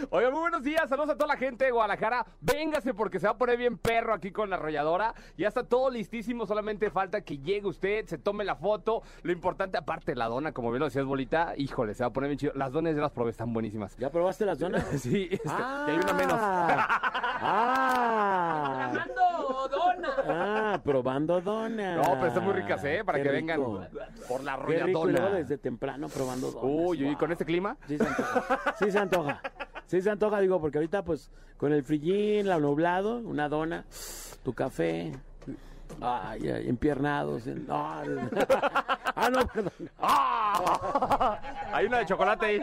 Oiga, muy buenos días. Saludos a toda la gente de Guadalajara. Véngase porque se va a poner bien perro aquí con la arrolladora. Ya está todo listísimo. Solamente falta que llegue usted, se tome la foto. Lo importante, aparte, la dona, como bien lo decías, bolita. Híjole, se va a poner bien chido. Las donas ya las probé, están buenísimas. ¿Ya probaste las donas? (laughs) Sí, este, y hay una menos. Ah, ¡Mando, dona! ah, probando donas. No, pero están muy ricas, ¿eh? Para Qué que vengan por la Qué rico, y luego arrolladona. desde temprano probando donas. Uy, uy, Wow. con este clima. Sí se antoja. Sí se antoja. Sí se antoja, digo, porque ahorita pues con el frillín, la nublado, una dona, tu café, ay, ay, empiernados. (laughs) en- ah, no, perdón. ¡Ah! Hay una de chocolate ahí.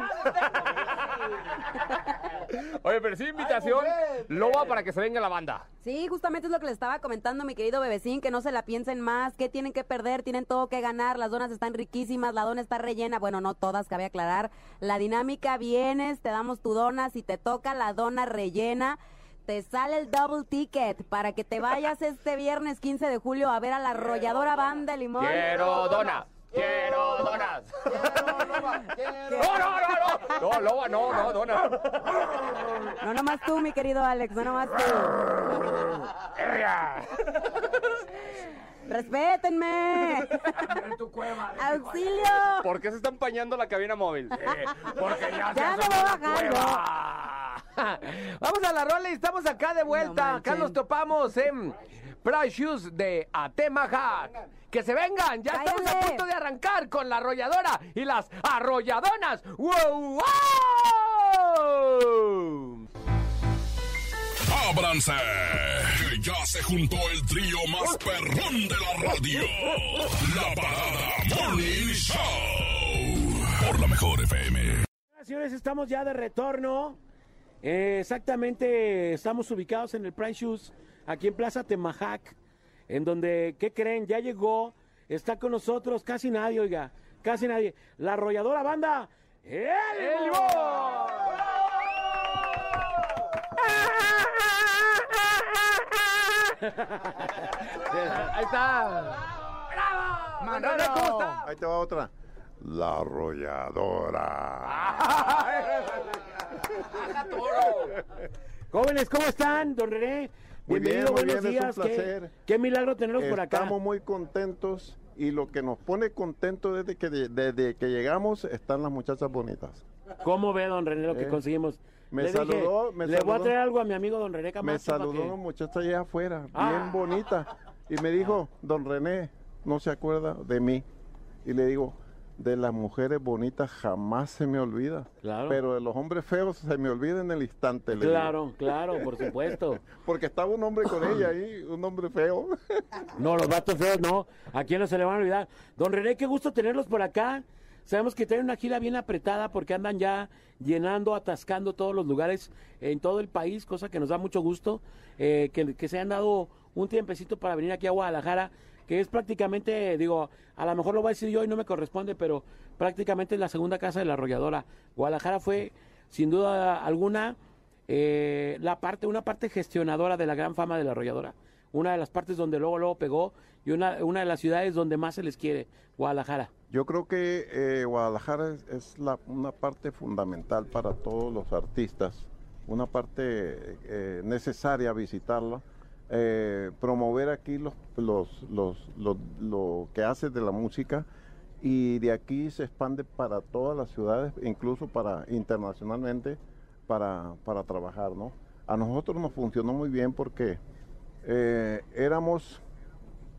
Oye, pero sí, invitación. Loba para que se venga la banda. Sí, justamente es lo que le estaba comentando mi querido bebecín, que no se la piensen más, que tienen que perder, tienen todo que ganar, las donas están riquísimas, la dona está rellena, bueno, no todas, cabe aclarar. La dinámica, vienes, te damos tu dona, si te toca la dona rellena, te sale el double ticket para que te vayas este viernes 15 de julio a ver a la arrolladora banda de limón. Quiero dona. Quiero donas. No, no, no, no. No, loba, no, no, dona. No nomás tú, mi querido Alex, no nomás tú. ¡Respétenme! ¡Auxilio! ¿Por qué se está empañando la cabina móvil? porque ya, se Ya me asomó voy bajando. cueva. Vamos a la rola y estamos acá de vuelta. No acá nos topamos en Price Shoes de Atemajac. Que se vengan, ya estamos a punto de arrancar con la arrolladora y las arrolladonas. ¡Wow! wow! ¡Ábranse! Que ya se juntó el trío más perrón de la radio. La parada Morning Show. Por la mejor FM. Señores, estamos ya de retorno. Eh, exactamente, estamos ubicados en el Price Shoes, aquí en Plaza Temajac, en donde, ¿qué creen? Ya llegó, está con nosotros casi nadie, oiga, casi nadie. La arrolladora banda, ¡El Limón! Ahí está. Manolo, ¿cómo está? Ahí te va otra. La arrolladora. (laughs) Jóvenes, ¿cómo están? Don René, Muy bien, bienvenido, muy buenos bien, es días. un Qué- placer. Qué, milagro tenerlos por acá. Estamos muy contentos y lo que nos pone contentos desde que, desde que llegamos están las muchachas bonitas. ¿Cómo ve, don René, lo que Eh, conseguimos? me Le dije, saludó, me Le voy a traer algo a mi amigo don René Camacho. Me saludó que- una muchacha allá afuera, Ah. bien bonita, y me dijo, don René, no se acuerda de mí. Y le digo, de las mujeres bonitas jamás se me olvida, Claro. pero de los hombres feos se me olvida en el instante. Claro, claro, por supuesto. (laughs) Porque estaba un hombre con ella ahí, un hombre feo. (laughs) No, los vatos feos no. ¿A quién no se le van a olvidar? Don René, qué gusto tenerlos por acá. Sabemos que tienen una gira bien apretada porque andan ya llenando, atascando todos los lugares en todo el país, cosa que nos da mucho gusto. eh, que, que se han dado un tiempecito para venir aquí a Guadalajara, que es prácticamente, digo, a lo mejor lo voy a decir yo y no me corresponde, pero prácticamente es la segunda casa de la arrolladora. Guadalajara fue, sin duda alguna, eh, la parte, una parte gestionadora de la gran fama de la arrolladora. Una de las partes donde luego, luego pegó y una, una de las ciudades donde más se les quiere, Guadalajara. Yo creo que eh, Guadalajara es, es la- una parte fundamental para todos los artistas, una parte eh, necesaria visitarla, eh, promover aquí los, los, los- los- lo que hace de la música y de aquí se expande para todas las ciudades, incluso para internacionalmente, para, para trabajar, ¿no? A nosotros nos funcionó muy bien porque eh, éramos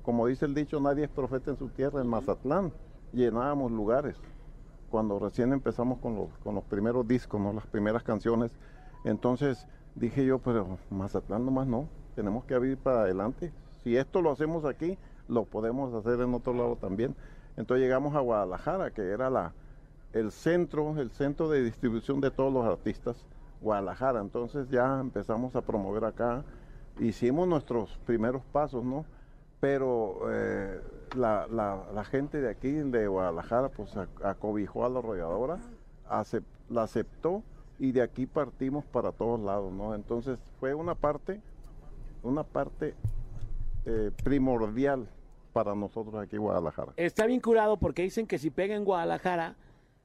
como dice el dicho, nadie es profeta en su tierra, en Mazatlán, llenábamos lugares. Cuando recién empezamos con los, con los primeros discos, ¿no? las primeras canciones, entonces dije yo, pero Mazatlán nomás no, tenemos que abrir para adelante. Si esto lo hacemos aquí, lo podemos hacer en otro lado también. Entonces llegamos a Guadalajara, que era la, el centro, el centro de distribución de todos los artistas, Guadalajara. Entonces ya empezamos a promover acá, hicimos nuestros primeros pasos, ¿no? Pero eh, la, la- gente de aquí, de Guadalajara, pues ac- acobijó a la arrolladora, la aceptó y de aquí partimos para todos lados, ¿no? Entonces fue una parte, una parte eh, primordial para nosotros aquí en Guadalajara. Está vinculado porque dicen que si pega en Guadalajara,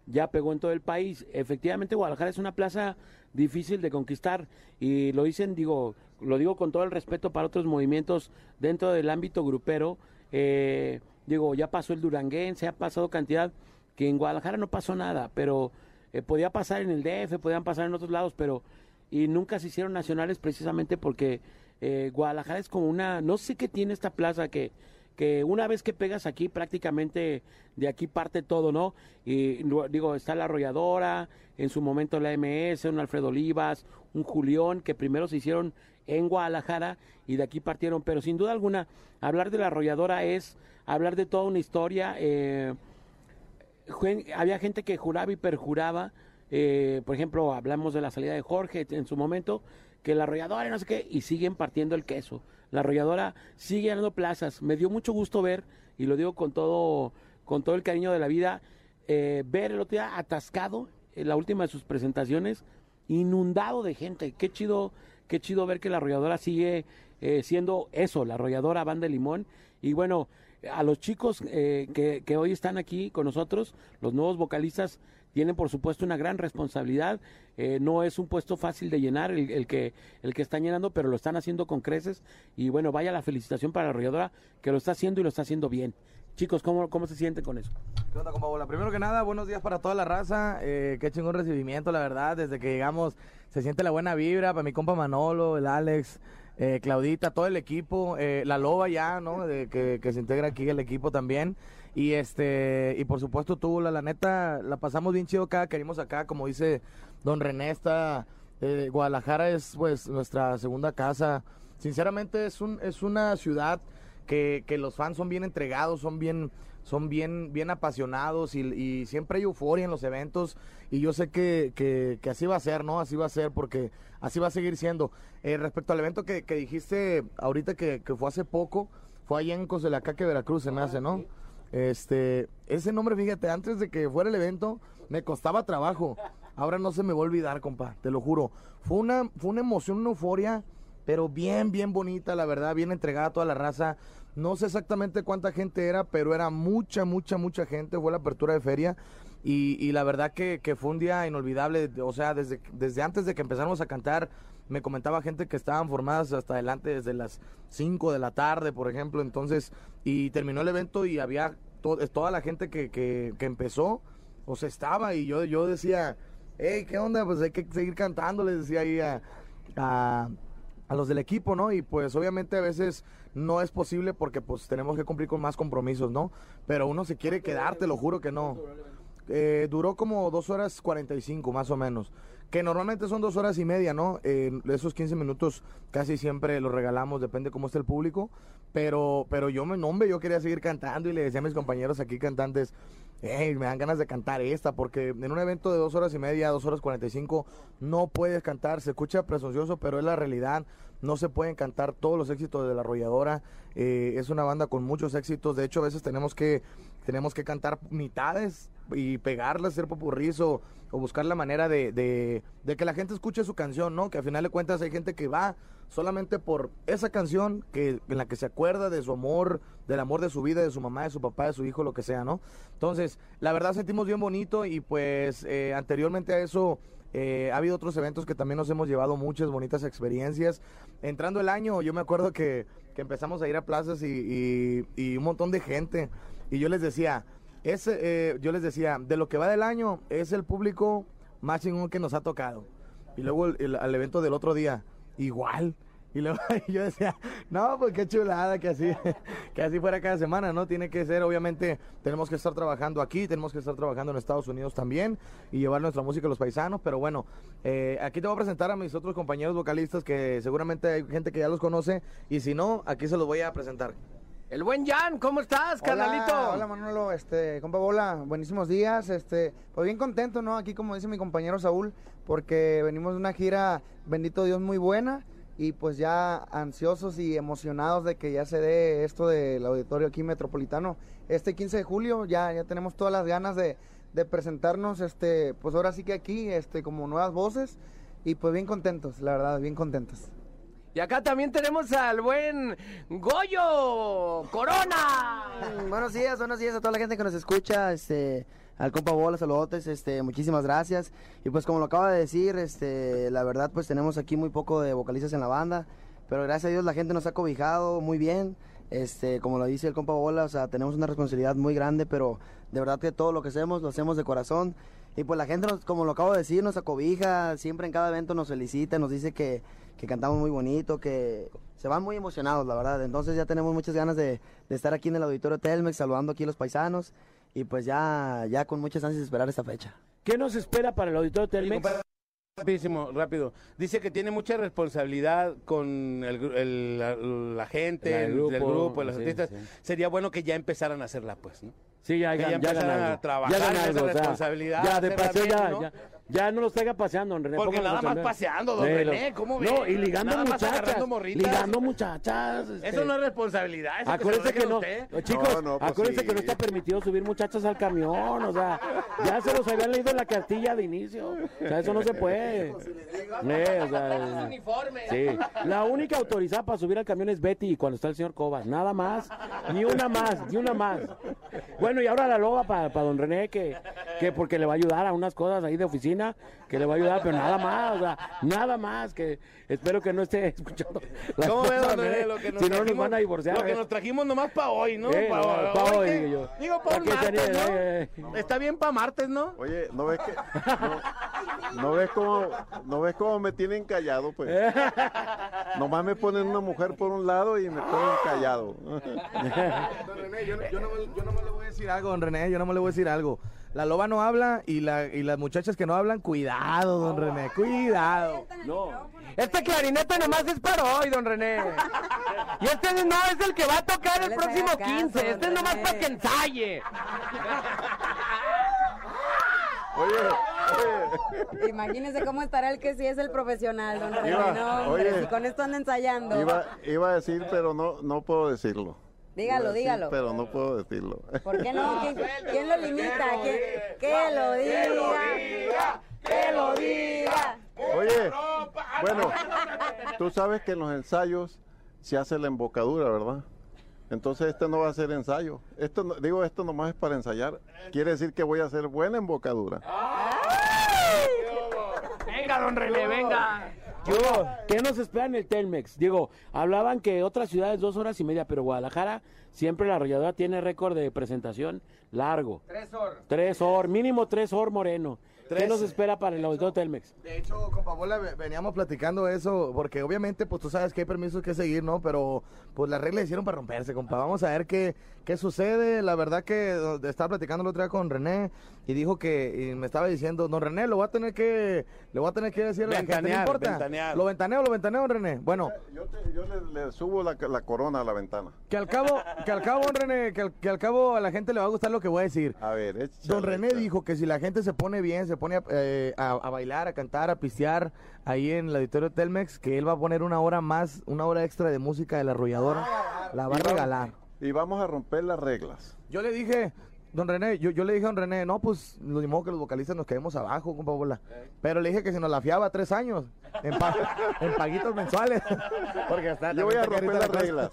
ya pegó en todo el país. Efectivamente, Guadalajara es una plaza difícil de conquistar y lo dicen, digo, lo digo con todo el respeto para otros movimientos dentro del ámbito grupero. eh, digo, ya pasó el Duranguense, ha pasado cantidad que en Guadalajara no pasó nada, pero eh, podía pasar en el DF, podían pasar en otros lados, pero y nunca se hicieron nacionales precisamente porque eh, Guadalajara es como una, no sé qué tiene esta plaza que que una vez que pegas aquí prácticamente de aquí parte todo, ¿no? Y digo, está la arrolladora, en su momento la MS, un Alfredo Olivas, un Julión, que primero se hicieron en Guadalajara y de aquí partieron, pero sin duda alguna, hablar de la arrolladora es hablar de toda una historia, eh, había gente que juraba y perjuraba, eh, por ejemplo, hablamos de la salida de Jorge en su momento, que la arrolladora y no sé qué, y siguen partiendo el queso. La arrolladora sigue ganando plazas. Me dio mucho gusto ver, y lo digo con todo, con todo el cariño de la vida, eh, ver el otro día atascado en la última de sus presentaciones, inundado de gente. Qué chido, qué chido ver que la arrolladora sigue eh, siendo eso, la arrolladora Banda de Limón. Y bueno, a los chicos eh, que, que hoy están aquí con nosotros, los nuevos vocalistas, tienen por supuesto una gran responsabilidad. Eh, no es un puesto fácil de llenar el, el que, el que están llenando, pero lo están haciendo con creces. Y bueno, vaya la felicitación para la arrolladora que lo está haciendo y lo está haciendo bien. Chicos, ¿cómo, cómo se sienten con eso? ¿Qué onda, compa Bola? Primero que nada, buenos días para toda la raza. Eh, qué chingón recibimiento, la verdad. Desde que llegamos se siente la buena vibra para mi compa Manolo, el Alex, eh, Claudita, todo el equipo, eh, la Loba ya, ¿no? De, que, que se integra aquí el equipo también. Y este y por supuesto tú, la, la neta, la pasamos bien chido acá, queremos acá, como dice Don René, está, eh, Guadalajara es pues nuestra segunda casa. Sinceramente es, un, es una ciudad que, que los fans son bien entregados, son bien, son bien, bien apasionados y, siempre hay euforia en los eventos y yo sé que, que, que así va a ser, ¿no? Así va a ser porque así va a seguir siendo. Eh, respecto al evento que, que dijiste ahorita que, que fue hace poco, fue allá en Coselacaque, Veracruz, se me hace, ¿no? Este, ese nombre, fíjate, antes de que fuera el evento, me costaba trabajo. Ahora no se me va a olvidar, compa, te lo juro. Fue una, fue una emoción, una euforia, pero bien, bien bonita, la verdad, bien entregada a toda la raza. No sé exactamente cuánta gente era, pero era mucha, mucha, mucha gente. Fue la apertura de feria. Y, la verdad que, que fue un día inolvidable. O sea, desde, desde antes de que empezáramos a cantar, me comentaba gente que estaban formadas hasta adelante desde las 5 de la tarde, por ejemplo. Entonces, y terminó el evento y había to- toda la gente que, que, que empezó, o sea, estaba. Y yo, yo decía, hey, ¿qué onda? Pues hay que seguir cantando, les decía ahí a, a, a los del equipo, ¿no? Y pues obviamente a veces no es posible porque pues tenemos que cumplir con más compromisos, ¿no? Pero uno se quiere quedar, te lo juro que no. Eh, duró como dos horas 45 más o menos. Que normalmente son dos horas y media, ¿no? Esos 15 minutos casi siempre los regalamos, depende cómo esté el público. Pero, pero yo me nombre, yo quería seguir cantando y le decía a mis compañeros aquí cantantes, "Ey, me dan ganas de cantar esta, porque en un evento de dos horas y media, dos horas 45, no puedes cantar, se escucha presuncioso, pero es la realidad. No se pueden cantar todos los éxitos de la arrolladora. Eh, es una banda con muchos éxitos. De hecho, a veces tenemos que, tenemos que cantar mitades y pegarlas, hacer popurrí o, o buscar la manera de, de, de que la gente escuche su canción, ¿no? Que al final de cuentas hay gente que va solamente por esa canción que, en la que se acuerda de su amor, del amor de su vida, de su mamá, de su papá, de su hijo, lo que sea, ¿no? Entonces, la verdad sentimos bien bonito y pues eh, anteriormente a eso eh, ha habido otros eventos que también nos hemos llevado muchas bonitas experiencias. Entrando el año, yo me acuerdo que, que empezamos a ir a plazas y, y- y un montón de gente. Y yo les decía, es, eh, yo les decía, de lo que va del año es el público más chingón que nos ha tocado. Y luego el, al evento del otro día, igual. Y luego (laughs) yo decía, no, pues qué chulada que así, (laughs) que así fuera cada semana, ¿no? Tiene que ser, obviamente, tenemos que estar trabajando aquí, tenemos que estar trabajando en Estados Unidos también y llevar nuestra música a los paisanos, pero bueno, eh, aquí te voy a presentar a mis otros compañeros vocalistas que seguramente hay gente que ya los conoce y si no, aquí se los voy a presentar. El buen Jan, ¿cómo estás, Hola, carnalito? Hola, Manolo, este, compa Bola, buenísimos días, este, pues bien contento, ¿no? Aquí como dice mi compañero Saúl, porque venimos de una gira, bendito Dios, muy buena, y pues ya ansiosos y emocionados de que ya se dé esto del auditorio aquí metropolitano. Este 15 de julio ya, ya tenemos todas las ganas de, de presentarnos, este, pues ahora sí que aquí, este, como nuevas voces, y pues bien contentos, la verdad, bien contentos. Y acá también tenemos al buen Goyo Corona. (laughs) Buenos días, buenos días a toda la gente que nos escucha. Este, al compa Bola, saludotes, este, muchísimas gracias. Y pues como lo acaba de decir, este, la verdad pues tenemos aquí muy poco de vocalistas en la banda, pero gracias a Dios la gente nos ha cobijado muy bien. Este, como lo dice el compa Bola, o sea, tenemos una responsabilidad muy grande, pero de verdad que todo lo que hacemos lo hacemos de corazón. Y pues la gente, como lo acabo de decir, nos acobija, siempre en cada evento nos felicita, nos dice que, que cantamos muy bonito, que se van muy emocionados, la verdad. Entonces ya tenemos muchas ganas de, de estar aquí en el auditorio Telmex, saludando aquí a los paisanos y pues ya, ya con muchas ansias de esperar esta fecha. ¿Qué nos espera para el auditorio Telmex? Rapidísimo, rápido. Dice que tiene mucha responsabilidad con el, la, la gente, el, del del grupo, grupo, los sí, artistas. sí. Sería bueno que ya empezaran a hacerla, pues, ¿no? Sí, ya, Que ya, ya empezaran a trabajar Ya en esa algo, o sea, responsabilidad, Ya, de paseo, bien, ya, ¿no? ya. Ya no lo traiga paseando, don René. Porque nada más paseando, don Sí, René, lo- ¿cómo No, ve? y ligando Nada muchachas. Ligando muchachas. este. Eso no es responsabilidad. eso Acuérdense se que no, usted. eh, chicos, No, no, pues acuérdense sí. que no está permitido subir muchachas al camión, o sea, ya se los habían leído en la cartilla de inicio, o sea, eso no se puede. (laughs) Eh, o sea, sí. (laughs) La única autorizada para subir al camión es Betty y cuando está el señor Cobas, nada más, ni una más, ni una más. Bueno, y ahora la loba para don René, que, que porque le va a ayudar a unas cosas ahí de oficina, que le va a ayudar, pero nada más, o sea, nada más, que espero que no esté (laughs) escuchando. las ¿Cómo ve, cosas, don René? Lo que nos si no, nos van a divorciar. Lo que ¿eh? nos trajimos nomás para hoy, ¿no? Eh, Pa' no, hoy, pa' hoy, que- digo yo. Digo, Pa' para martes, eh, Está bien para martes, ¿no? Oye, ¿no ves que no, no ves cómo no ves cómo me tienen callado, pues? (laughs) Nomás me ponen una mujer por un lado y me ponen callado. Don René, yo, no- yo, no, yo no me le voy a decir algo, don René, yo no me le voy a decir algo. La loba no habla y, la, y las muchachas que no hablan, cuidado, don René, cuidado. No. Este clarinete nomás es para hoy, don René. Y este no es el que va a tocar el próximo haga caso, 15. Este es nomás para que ensaye. Oye, oye, Imagínese cómo estará el que sí es el profesional, don René. Iba- No, hombre, oye. si con esto anda ensayando. iba, iba a decir, pero no no puedo decirlo. Dígalo, decir, dígalo. Pero no puedo decirlo. ¿Por qué no? ¿Quién, (laughs) quién lo limita? ¿Quién- Que lo diga. Que lo diga. Oye, bueno, tú sabes que en los ensayos se hace la embocadura, ¿verdad? Entonces este no va a ser ensayo. Esto no- digo, esto nomás es para ensayar. Quiere decir que voy a hacer buena embocadura. Venga, don René, venga. ¿Qué nos espera en el Telmex? Digo, hablaban que otras ciudades dos horas y media, pero Guadalajara siempre la arrolladora tiene récord de presentación largo. Tres horas. Tres horas, mínimo tres horas, Moreno. ¿Qué nos espera para el auditorio Telmex? De hecho, con Paola ve- veníamos platicando eso, porque obviamente, pues tú sabes que hay permisos que seguir, ¿no? Pero, pues las reglas hicieron para romperse, compa. Vamos a ver qué, qué sucede. La verdad que eh, estaba platicando el otro día con René y dijo que, y me estaba diciendo, don René, lo voy a tener que, le voy a tener que decir a la gente, no Ventanear, importa. ventanear. Lo ventaneo, lo ventaneo, René. Bueno, Yo, te- yo le, le subo la, la corona a la ventana. que al cabo, que al cabo, don René, que al, que al cabo a la gente le va a gustar lo que voy a decir. A ver, échale, Don René échale. dijo que si la gente se pone bien, se pone a, eh, a- a bailar, a cantar, a pistear ahí en el auditorio Telmex, que él va a poner una hora más, una hora extra de música de la arrolladora, la va a regalar. Y vamos a romper las reglas. Yo le dije, don René, yo, yo le dije a don René, no, pues lo mismo que los vocalistas nos quedemos abajo, compa Bola. Pero le dije que si nos la fiaba tres años, en, pa- (laughs) en paguitos mensuales. Porque está, Yo voy a romper las reglas.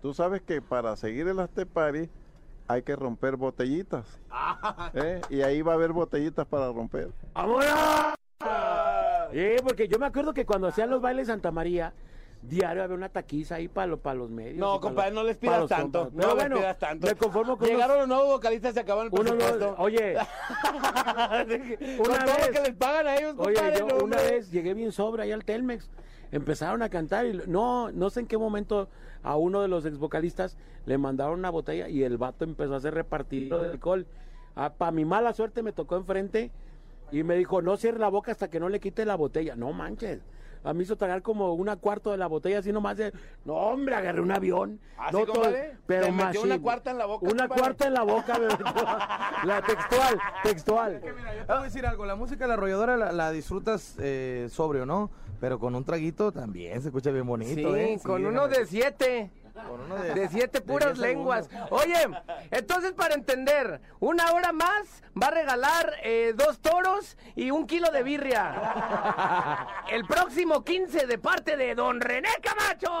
Tú sabes que para seguir el after party hay que romper botellitas. ¿Eh? Y ahí va a haber botellitas para romper. ¡Vámonos! Sí, porque yo me acuerdo que cuando hacían los bailes Santa María, diario había una taquiza ahí para para los medios. y No, compadre, los- no les pidas tanto. compas. No les pidas tanto. Me conformo con Llegaron unos- los nuevos vocalistas, se acabaron el uno, presupuesto. oye, (laughs) Con una todo vez- lo que les pagan a ellos, Oye, compadre, yo no, una hombre. vez llegué bien sobre ahí al Telmex. Empezaron a cantar y no, no sé en qué momento a uno de los ex vocalistas le mandaron una botella y el vato empezó a hacer repartido de alcohol. Para mi mala suerte me tocó enfrente y me dijo, no cierre la boca hasta que no le quite la botella. No manches. A mí me hizo tragar como una cuarto de la botella así nomás de... No, hombre, agarré un avión. ¿Ah, sí, no, todo- compadre? pero ¿Te metió una cuarta en la boca, Una compadre? cuarta en la boca. me metió. (laughs) la textual, textual. Yo te voy a decir algo, la música de la arrolladora la, la disfrutas eh, sobrio, ¿no? Pero con un traguito también se escucha bien bonito, Sí, ¿eh? con uno de siete. con uno de, De siete puras 10 lenguas. Oye, entonces para entender, una hora más va a regalar eh, dos toros y un kilo de birria. El próximo 15 de parte de Don René Camacho.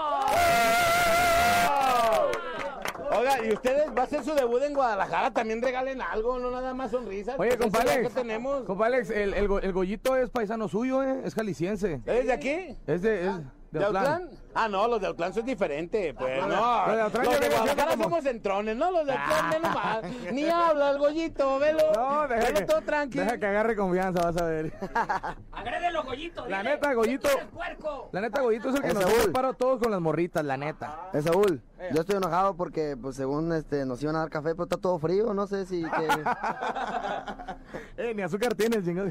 Oiga, y ustedes va a hacer su debut en Guadalajara, también regalen algo, no nada más sonrisas. Oye, compadre. es tenemos. Compadre Alex, el, el, el Goyito es paisano suyo, ¿eh? Es jalisciense. ¿Eres de aquí? Es de, es de ¿De Autlán. Ah, no, los de Autlán son diferentes, pues Ah, no. los de Autlán Los yo de Guadalajara como- somos entrones, ¿no? Los de Autlán, ve nomás. (laughs) Ni habla el gollito, velo. No, deja velo que, todo tranquilo. deja que agarre confianza, vas a ver. (laughs) Agrédelo, Goyito. La dile, neta, Goyito. "¿Tú quieres puerco?" La neta, Goyito es el que Eh, nos Saúl. separa a todos con las morritas, la neta. Eh, Saúl, yo estoy enojado porque, pues, según este, nos iban a dar café, pero está todo frío, no sé si que... (laughs) Eh, ni azúcar tienes, chingado.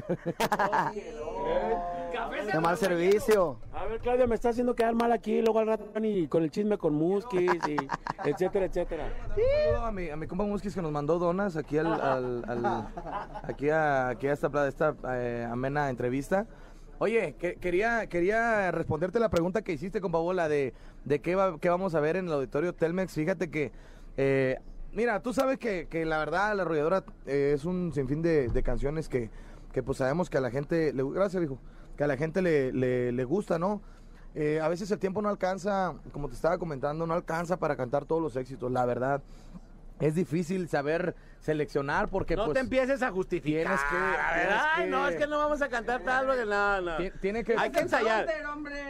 Qué mal servicio. A ver, Claudia, me está haciendo quedar mal aquí, luego al rato y con el chisme con Muskis y etcétera, etcétera. saludo a mi, a mi compa Muskis que nos mandó donas aquí al, al- al- aquí a, aquí a esta, esta eh, amena entrevista. Oye, que- quería, quería responderte la pregunta que hiciste, compa Bola, de, de qué, va- qué vamos a ver en el auditorio Telmex. Fíjate que, eh, mira, tú sabes que, que la verdad la arrolladora eh, es un sinfín de, de canciones que, que pues sabemos que a la gente, le, gracias hijo, que a la gente le, le, le gusta, ¿no? Eh, a veces el tiempo no alcanza, como te estaba comentando, no alcanza para cantar todos los éxitos, la verdad. Es difícil saber seleccionar porque No pues, te empieces a justificar. tienes que- ay, que- no, es que no vamos a cantar tal, porque no, no. ti- tiene que Hay que ensayar.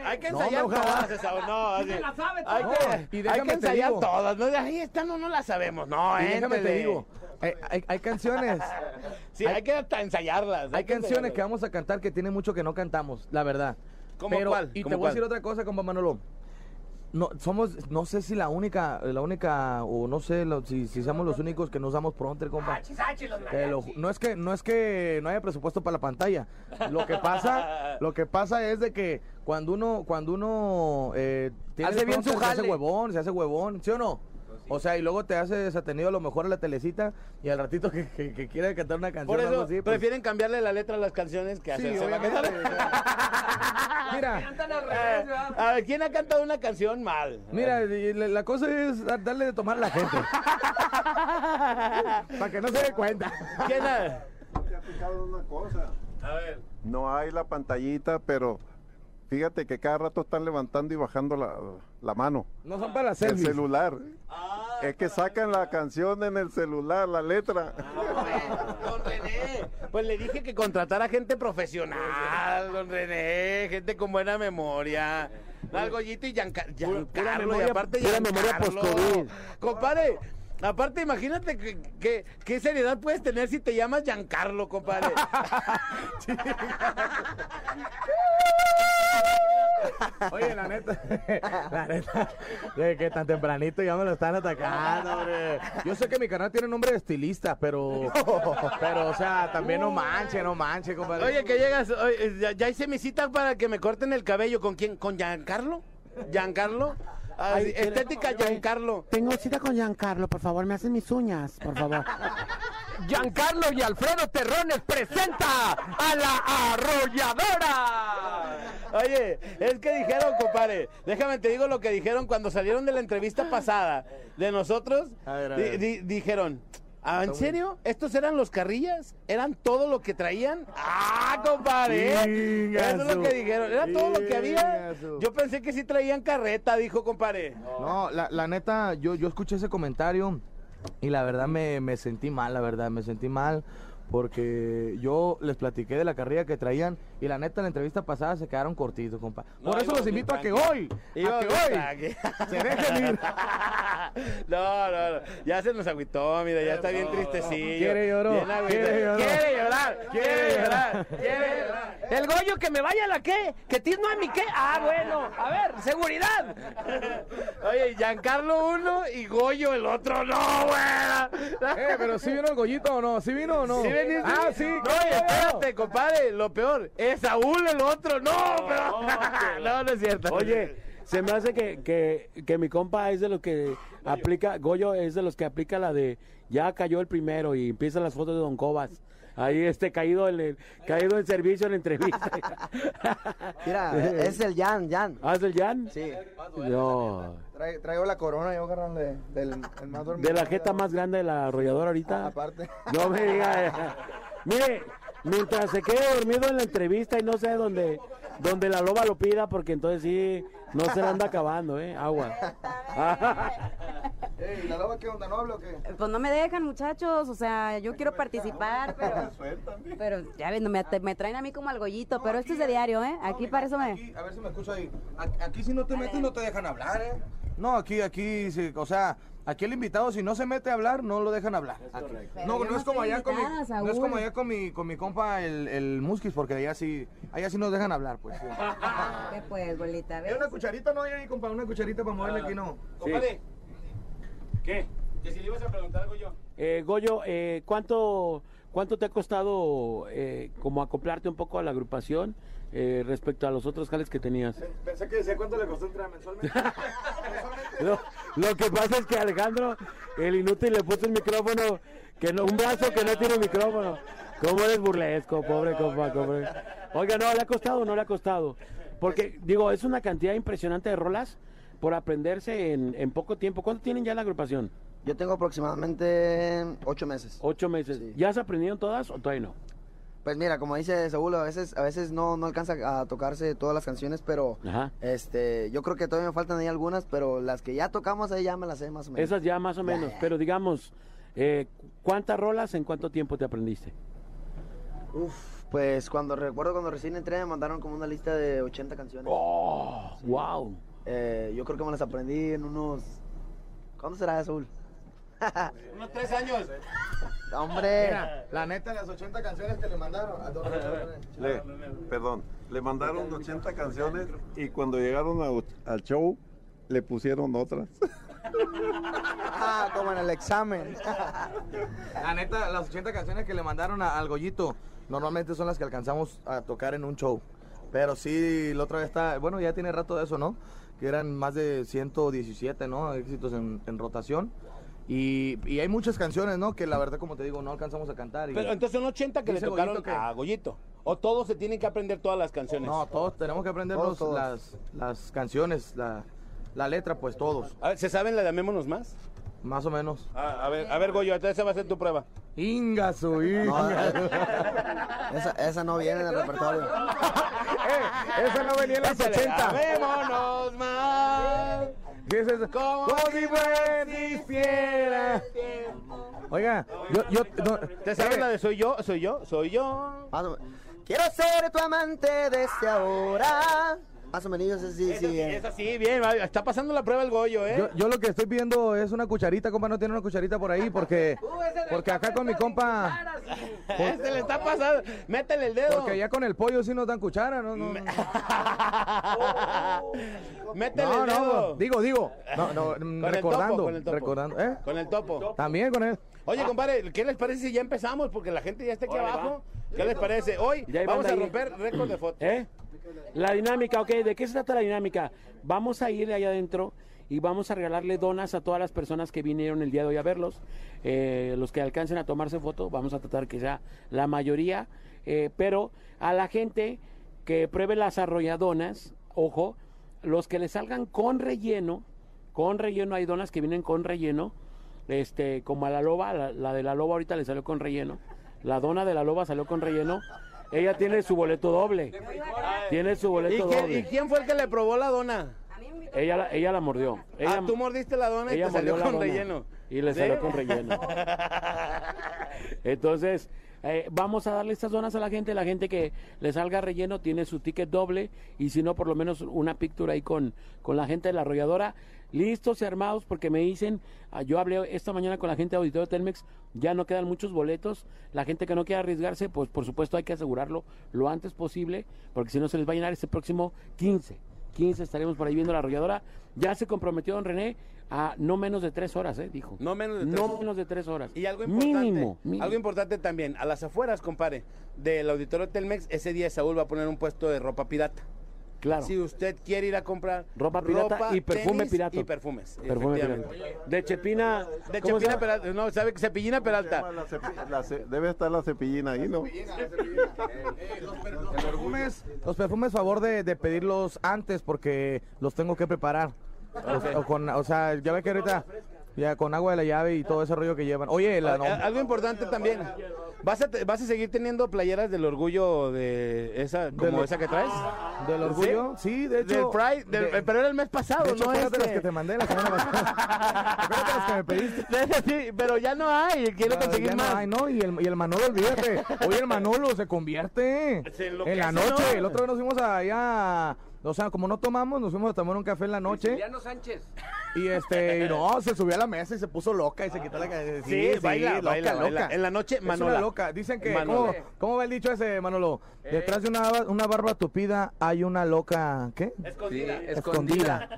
Hay que ensayar No, todas esas, no, (laughs) así. la sabe hay que, No, y hay déjame que te ensayar todas, no, ahí esta no, no la sabemos, no, y déjame te digo, hay, hay- hay canciones, (laughs) Sí, hay, que hasta ensayarlas. hay canciones que ensayarlas. vamos a cantar que tiene mucho que no cantamos, la verdad. ¿Cómo Pero, cuál? Y te ¿Cómo voy a cuál? decir otra cosa, compa Manolo. No, somos, no sé si la única, la única, o no sé lo- si, si somos los únicos que no usamos pronter, compa. Achis, achis, los lo no es que no es que no haya presupuesto para la pantalla. Lo que pasa, (laughs) lo que pasa es de que cuando uno cuando uno eh, tiene Hace bien su prompter, se hace jale. huevón, se hace huevón, ¿sí o no? O sea, y luego te hace desatenido a lo mejor a la telecita y al ratito que, que, que quiere cantar una canción Por o algo eso así, pues, prefieren cambiarle la letra a las canciones que sí, hacerse la letra. (laughs) Mira, Eh, a ver, ¿quién ha cantado una canción mal? mira, la, la cosa es dar- darle de tomar a la gente. (laughs) Para que no se dé cuenta. ¿Quién ha? Te ha una cosa. A ver. No hay la pantallita, pero fíjate que cada rato están levantando y bajando la, la mano. No son para El selfies. celular. es que sacan la canción en el celular, la letra. Don René, pues le dije que contratara gente profesional, don René, gente con buena memoria. Al Goyito y Gianca- Giancarlo, y memoria- aparte pura memoria Giancarlo. post-COVID. Compadre, aparte imagínate que, que- qué seriedad puedes tener si te llamas Giancarlo, compadre. (laughs) Oye, la neta, la neta, de que tan tempranito ya me lo están atacando, hombre. Yo sé que mi canal tiene nombre de estilista, pero, pero, o sea, también no manche, no manche, compadre. Oye, que llegas, oye, ya, ya hice mi cita para que me corten el cabello. ¿Con quién? ¿Con Giancarlo? ¿Giancarlo? Ay, estética Giancarlo. Tengo cita con Giancarlo, por favor, me hacen mis uñas, por favor. (laughs) Giancarlo y Alfredo Terrones presenta a la arrolladora. Oye, es que dijeron, compadre, déjame te digo lo que dijeron cuando salieron de la entrevista pasada de nosotros. A ver, a di- ver. di- dijeron, "¿Ah, ¿en serio? ¿Estos eran los carrillas? ¿Eran todo lo que traían? ¡Ah, compadre! Eso es lo que dijeron. ¿Era todo lo que había? Yo pensé que sí traían carreta, dijo, compadre. No, la, la neta, yo, yo escuché ese comentario y la verdad me, me sentí mal, la verdad, me sentí mal porque yo les platiqué de la carrera que traían y la neta en la entrevista pasada se quedaron cortitos, compa. No, Por eso los invito a que hoy, a que hoy se dejen ir. (laughs) No, no, no. Ya se nos agüitó, mira, ya está bien tristecillo. Quiere llorar, quiere llorar. Quiere llorar, quiere llorar, (laughs) quiere llorar. El Goyo que me vaya a la qué, que tisno a mi qué. Ah, bueno, a ver, seguridad. (laughs) Oye, Giancarlo uno y Goyo el otro, no, güey. Eh, pero si vino el gollito o no, si vino o no. ¿Sí veniste? Ah, sí. No, oye, espérate, compadre, lo peor, es Saúl el otro, no, pero... (laughs) No, no es cierto. Oye, se me hace que, que, que mi compa es de los que aplica, Goyo es de los que aplica la de ya cayó el primero y empiezan las fotos de Don Cobas. Ahí este caído en el, caído en servicio en la entrevista. (laughs) Mira, es el Jan, Jan. ¿Ah, es el Jan? Sí. No. Trae- traigo la corona yo, carnal, de, del el más dormido. De la jeta más grande de la arrolladora ahorita. Aparte. No me diga. (laughs) Mire, mientras se quede dormido en la entrevista y no sé dónde, donde la loba lo pida, porque entonces sí, no se la anda acabando, ¿eh? Agua. (laughs) Ey, ¿la loba qué onda? ¿No habla o qué? Pues no me dejan, muchachos. O sea, yo quiero participar, (laughs) pero. Pero ya ves, no me, me traen a mí como al gollito. Pero esto es de diario, ¿eh? Aquí para eso me. Aquí, a ver si me escucha ahí. Aquí si no te metes no te dejan hablar, ¿eh? No, aquí, aquí, sí, o sea, aquí el invitado si no se mete a hablar, no lo dejan hablar. Aquí. No, no es como allá con mi, no es como allá con mi, con mi compa el, el Muskis, porque allá sí, allá sí nos dejan hablar, pues. sí. ¿Qué pues, bolita? ¿Es ¿Ves? una cucharita no hay ahí, compa? Una cucharita para moverle aquí, no. Compadre, ¿Qué? que si le ibas a preguntar algo yo. Eh, Goyo, eh, ¿cuánto, ¿cuánto te ha costado eh, como acoplarte un poco a la agrupación eh, respecto a los otros jales que tenías? Pensé que decía cuánto le costó entrar mensualmente. (laughs) Lo, lo que pasa es que Alejandro, el inútil, le puso el micrófono, que no, un brazo que no tiene micrófono. ¿Cómo eres burlesco, pobre compa? pobre? Oiga, no, le ha costado, no le ha costado. Porque, digo, es una cantidad impresionante de rolas por aprenderse en, en poco tiempo. ¿Cuánto tienen ya la agrupación? Yo tengo aproximadamente ocho meses. Ocho meses. Sí. ¿Ya has aprendido todas o todavía no? Pues mira, como dice Saúl, a veces, a veces no, no alcanza a tocarse todas las canciones, pero Ajá. este, yo creo que todavía me faltan ahí algunas, pero las que ya tocamos ahí ya me las sé más o menos. Esas ya más o menos. Pero digamos, eh, ¿cuántas rolas en cuánto tiempo te aprendiste? Uf, pues cuando recuerdo cuando recién entré me mandaron como una lista de 80 canciones. ¡Oh! ¡Wow! Eh, yo creo que me las aprendí en unos... ¿Cuándo será, Saúl? (laughs) Unos tres años. Hombre. Mira, la neta, las 80 canciones que le mandaron. ¿a? Le, perdón, le mandaron 80 canciones y cuando llegaron a- al show le pusieron otras. (laughs) Ah, como en el examen. La neta, las 80 canciones que le mandaron a- al Goyito normalmente son las que alcanzamos a tocar en un show. Pero sí, la otra vez está, bueno, ya tiene rato de eso, ¿no? Que eran más de 117, ¿no? Éxitos en, en rotación. Y, y hay muchas canciones, ¿no? Que la verdad, como te digo, no alcanzamos a cantar. y- Pero entonces son 80 que le tocaron Goyito que- a Goyito. O todos se tienen que aprender todas las canciones. No, todos tenemos que Todos, todos. Las, las canciones, la, la letra, pues todos, A ver, ¿Se saben la de Amémonos Más? más o menos. Ah, a ver, a ver, Goyo, entonces esa va a ser tu prueba. Ingasu, No, ingasu. esa, esa no viene en el repertorio. (laughs) Eh, esa no venía en las 80. Amémonos más. ¿Qué es eso? Como si fuera Oiga, yo, yo, no, ¿Te sabes la de Soy yo? ¿Soy yo? ¿Soy yo? Menos. Quiero ser tu amante desde ahora. Más o menos, sí, sí. bien. Es así, bien. Está pasando la prueba el Goyo, ¿eh? yo, yo lo que estoy viendo es una cucharita, compa, no tiene una cucharita por ahí, porque, (laughs) porque acá con mi compa, Este le está pasando. Métele el dedo. porque allá con el pollo sí nos dan cuchara, ¿no? No, no. (laughs) Métele No, el no, dedo. digo, digo, no, no, (laughs) el recordando, topo, con el topo. recordando, ¿eh? Con el topo. También con él. Oye, compadre, ¿qué les parece si ya empezamos? Porque la gente ya está aquí abajo. ¿Qué les parece? Hoy Ya vamos a romper récord de fotos. ¿Eh? La dinámica, ok, ¿de qué se trata la dinámica? Vamos a ir allá adentro y vamos a regalarle donas a todas las personas que vinieron el día de hoy a verlos. Eh, los que alcancen a tomarse foto, vamos a tratar que sea la mayoría, eh, pero a la gente que pruebe las arrolladonas, ojo, los que le salgan con relleno, con relleno, hay donas que vienen con relleno, este, como a la loba, la, la de la loba ahorita le salió con relleno, la dona de la loba salió con relleno, ella tiene su boleto doble, tiene su ¿Y boleto quién, doble. y quién fue el que le probó la dona? Ella la, ella la mordió. Ella, ah, tú mordiste la dona y ella te salió con relleno. Y le ¿Sí? salió con relleno. (laughs) Entonces, eh, vamos a darle estas donas a la gente. La gente que le salga relleno tiene su ticket doble. Y si no, por lo menos una pictura ahí con, con la gente de la arrolladora. Listos y armados porque me dicen, ah, yo hablé esta mañana con la gente de Auditorio Telmex, ya no quedan muchos boletos. La gente que no quiera arriesgarse, pues por supuesto hay que asegurarlo lo antes posible, porque si no se les va a llenar este próximo 15. 15 estaremos por ahí viendo la arrolladora. Ya se comprometió don René a no menos de tres horas, ¿eh? Dijo. No menos de tres No horas. menos de tres horas. Y algo importante, Mínimo, mínimo. algo importante también, a las afueras, compadre, del auditorio Telmex, ese día Saúl va a poner un puesto de ropa pirata. Claro. Si usted quiere ir a comprar Ropa pirata y perfume tenis pirata. Y perfumes. Perfume pirata. De Chepina. De ¿cómo se Chepina? Peralta. No, ¿sabe que Cepillina Peralta? La cepi- la ce- debe estar la cepillina ahí, ¿no? Los perfumes, los perfumes, favor de, de pedirlos antes porque los tengo que preparar. O, o con, o sea, ya ve que ahorita ya con agua de la llave y todo ese rollo que llevan. Oye, la, no- Algo importante también. ¿Vas a, te- ¿Vas a seguir teniendo playeras del orgullo de esa, como lo- esa que traes? ¿Del orgullo? Sí, de hecho. Del Pride, del- de- pero era el mes pasado, de hecho, ¿no? acuérdate Este. las que te mandé la semana pasada. (laughs) acuérdate las que me pediste. (laughs) Sí, pero ya no hay, quiero Ah, conseguir ya no más. hay, ¿no? Y el, y el Manolo, olvídate. Hoy el Manolo se convierte. (laughs) Se en la noche. ¿no? El otro día nos fuimos allá. O sea, como no tomamos, nos fuimos a tomar un café en la noche. Juliano Sánchez. Y este, y no, se subió a la mesa y se puso loca y se quitó la cabeza. Sí, baila, loca, baila, loca. baila. En la noche, Es Manola. una loca. Dicen que. ¿cómo, cómo va el dicho ese, Manolo? Eh. Detrás de una, una barba tupida hay una loca, ¿qué? Sí, escondida.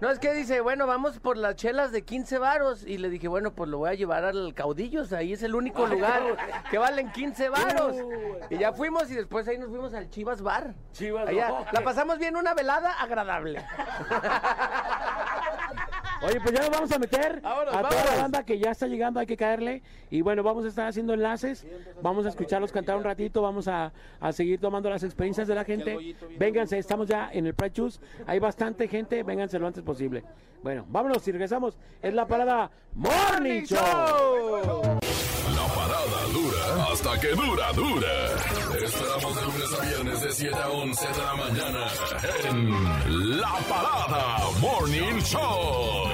No, es que dice, bueno, vamos por las chelas de 15 varos. Y le dije, bueno, pues lo voy a llevar al Caudillos. Ahí es el único lugar que valen 15 varos. Y ya fuimos y después ahí nos fuimos al Chivas Bar. Chivas Bar. La pasamos bien, una velada agradable. (laughs) Oye, pues ya nos vamos a meter Vámonos, a toda vámonos. la banda que ya está llegando, hay que caerle. Y bueno, vamos a estar haciendo enlaces, vamos a escucharlos cantar un ratito, vamos a, a seguir tomando las experiencias de la gente. Vénganse, estamos ya en el Pride Choose, hay bastante gente, vénganse lo antes posible. Bueno, vámonos y regresamos. Es la parada Morning Show. La parada dura hasta que dura, dura. Esperamos de lunes a viernes de 7 a 11 de la mañana en La Parada Morning Show.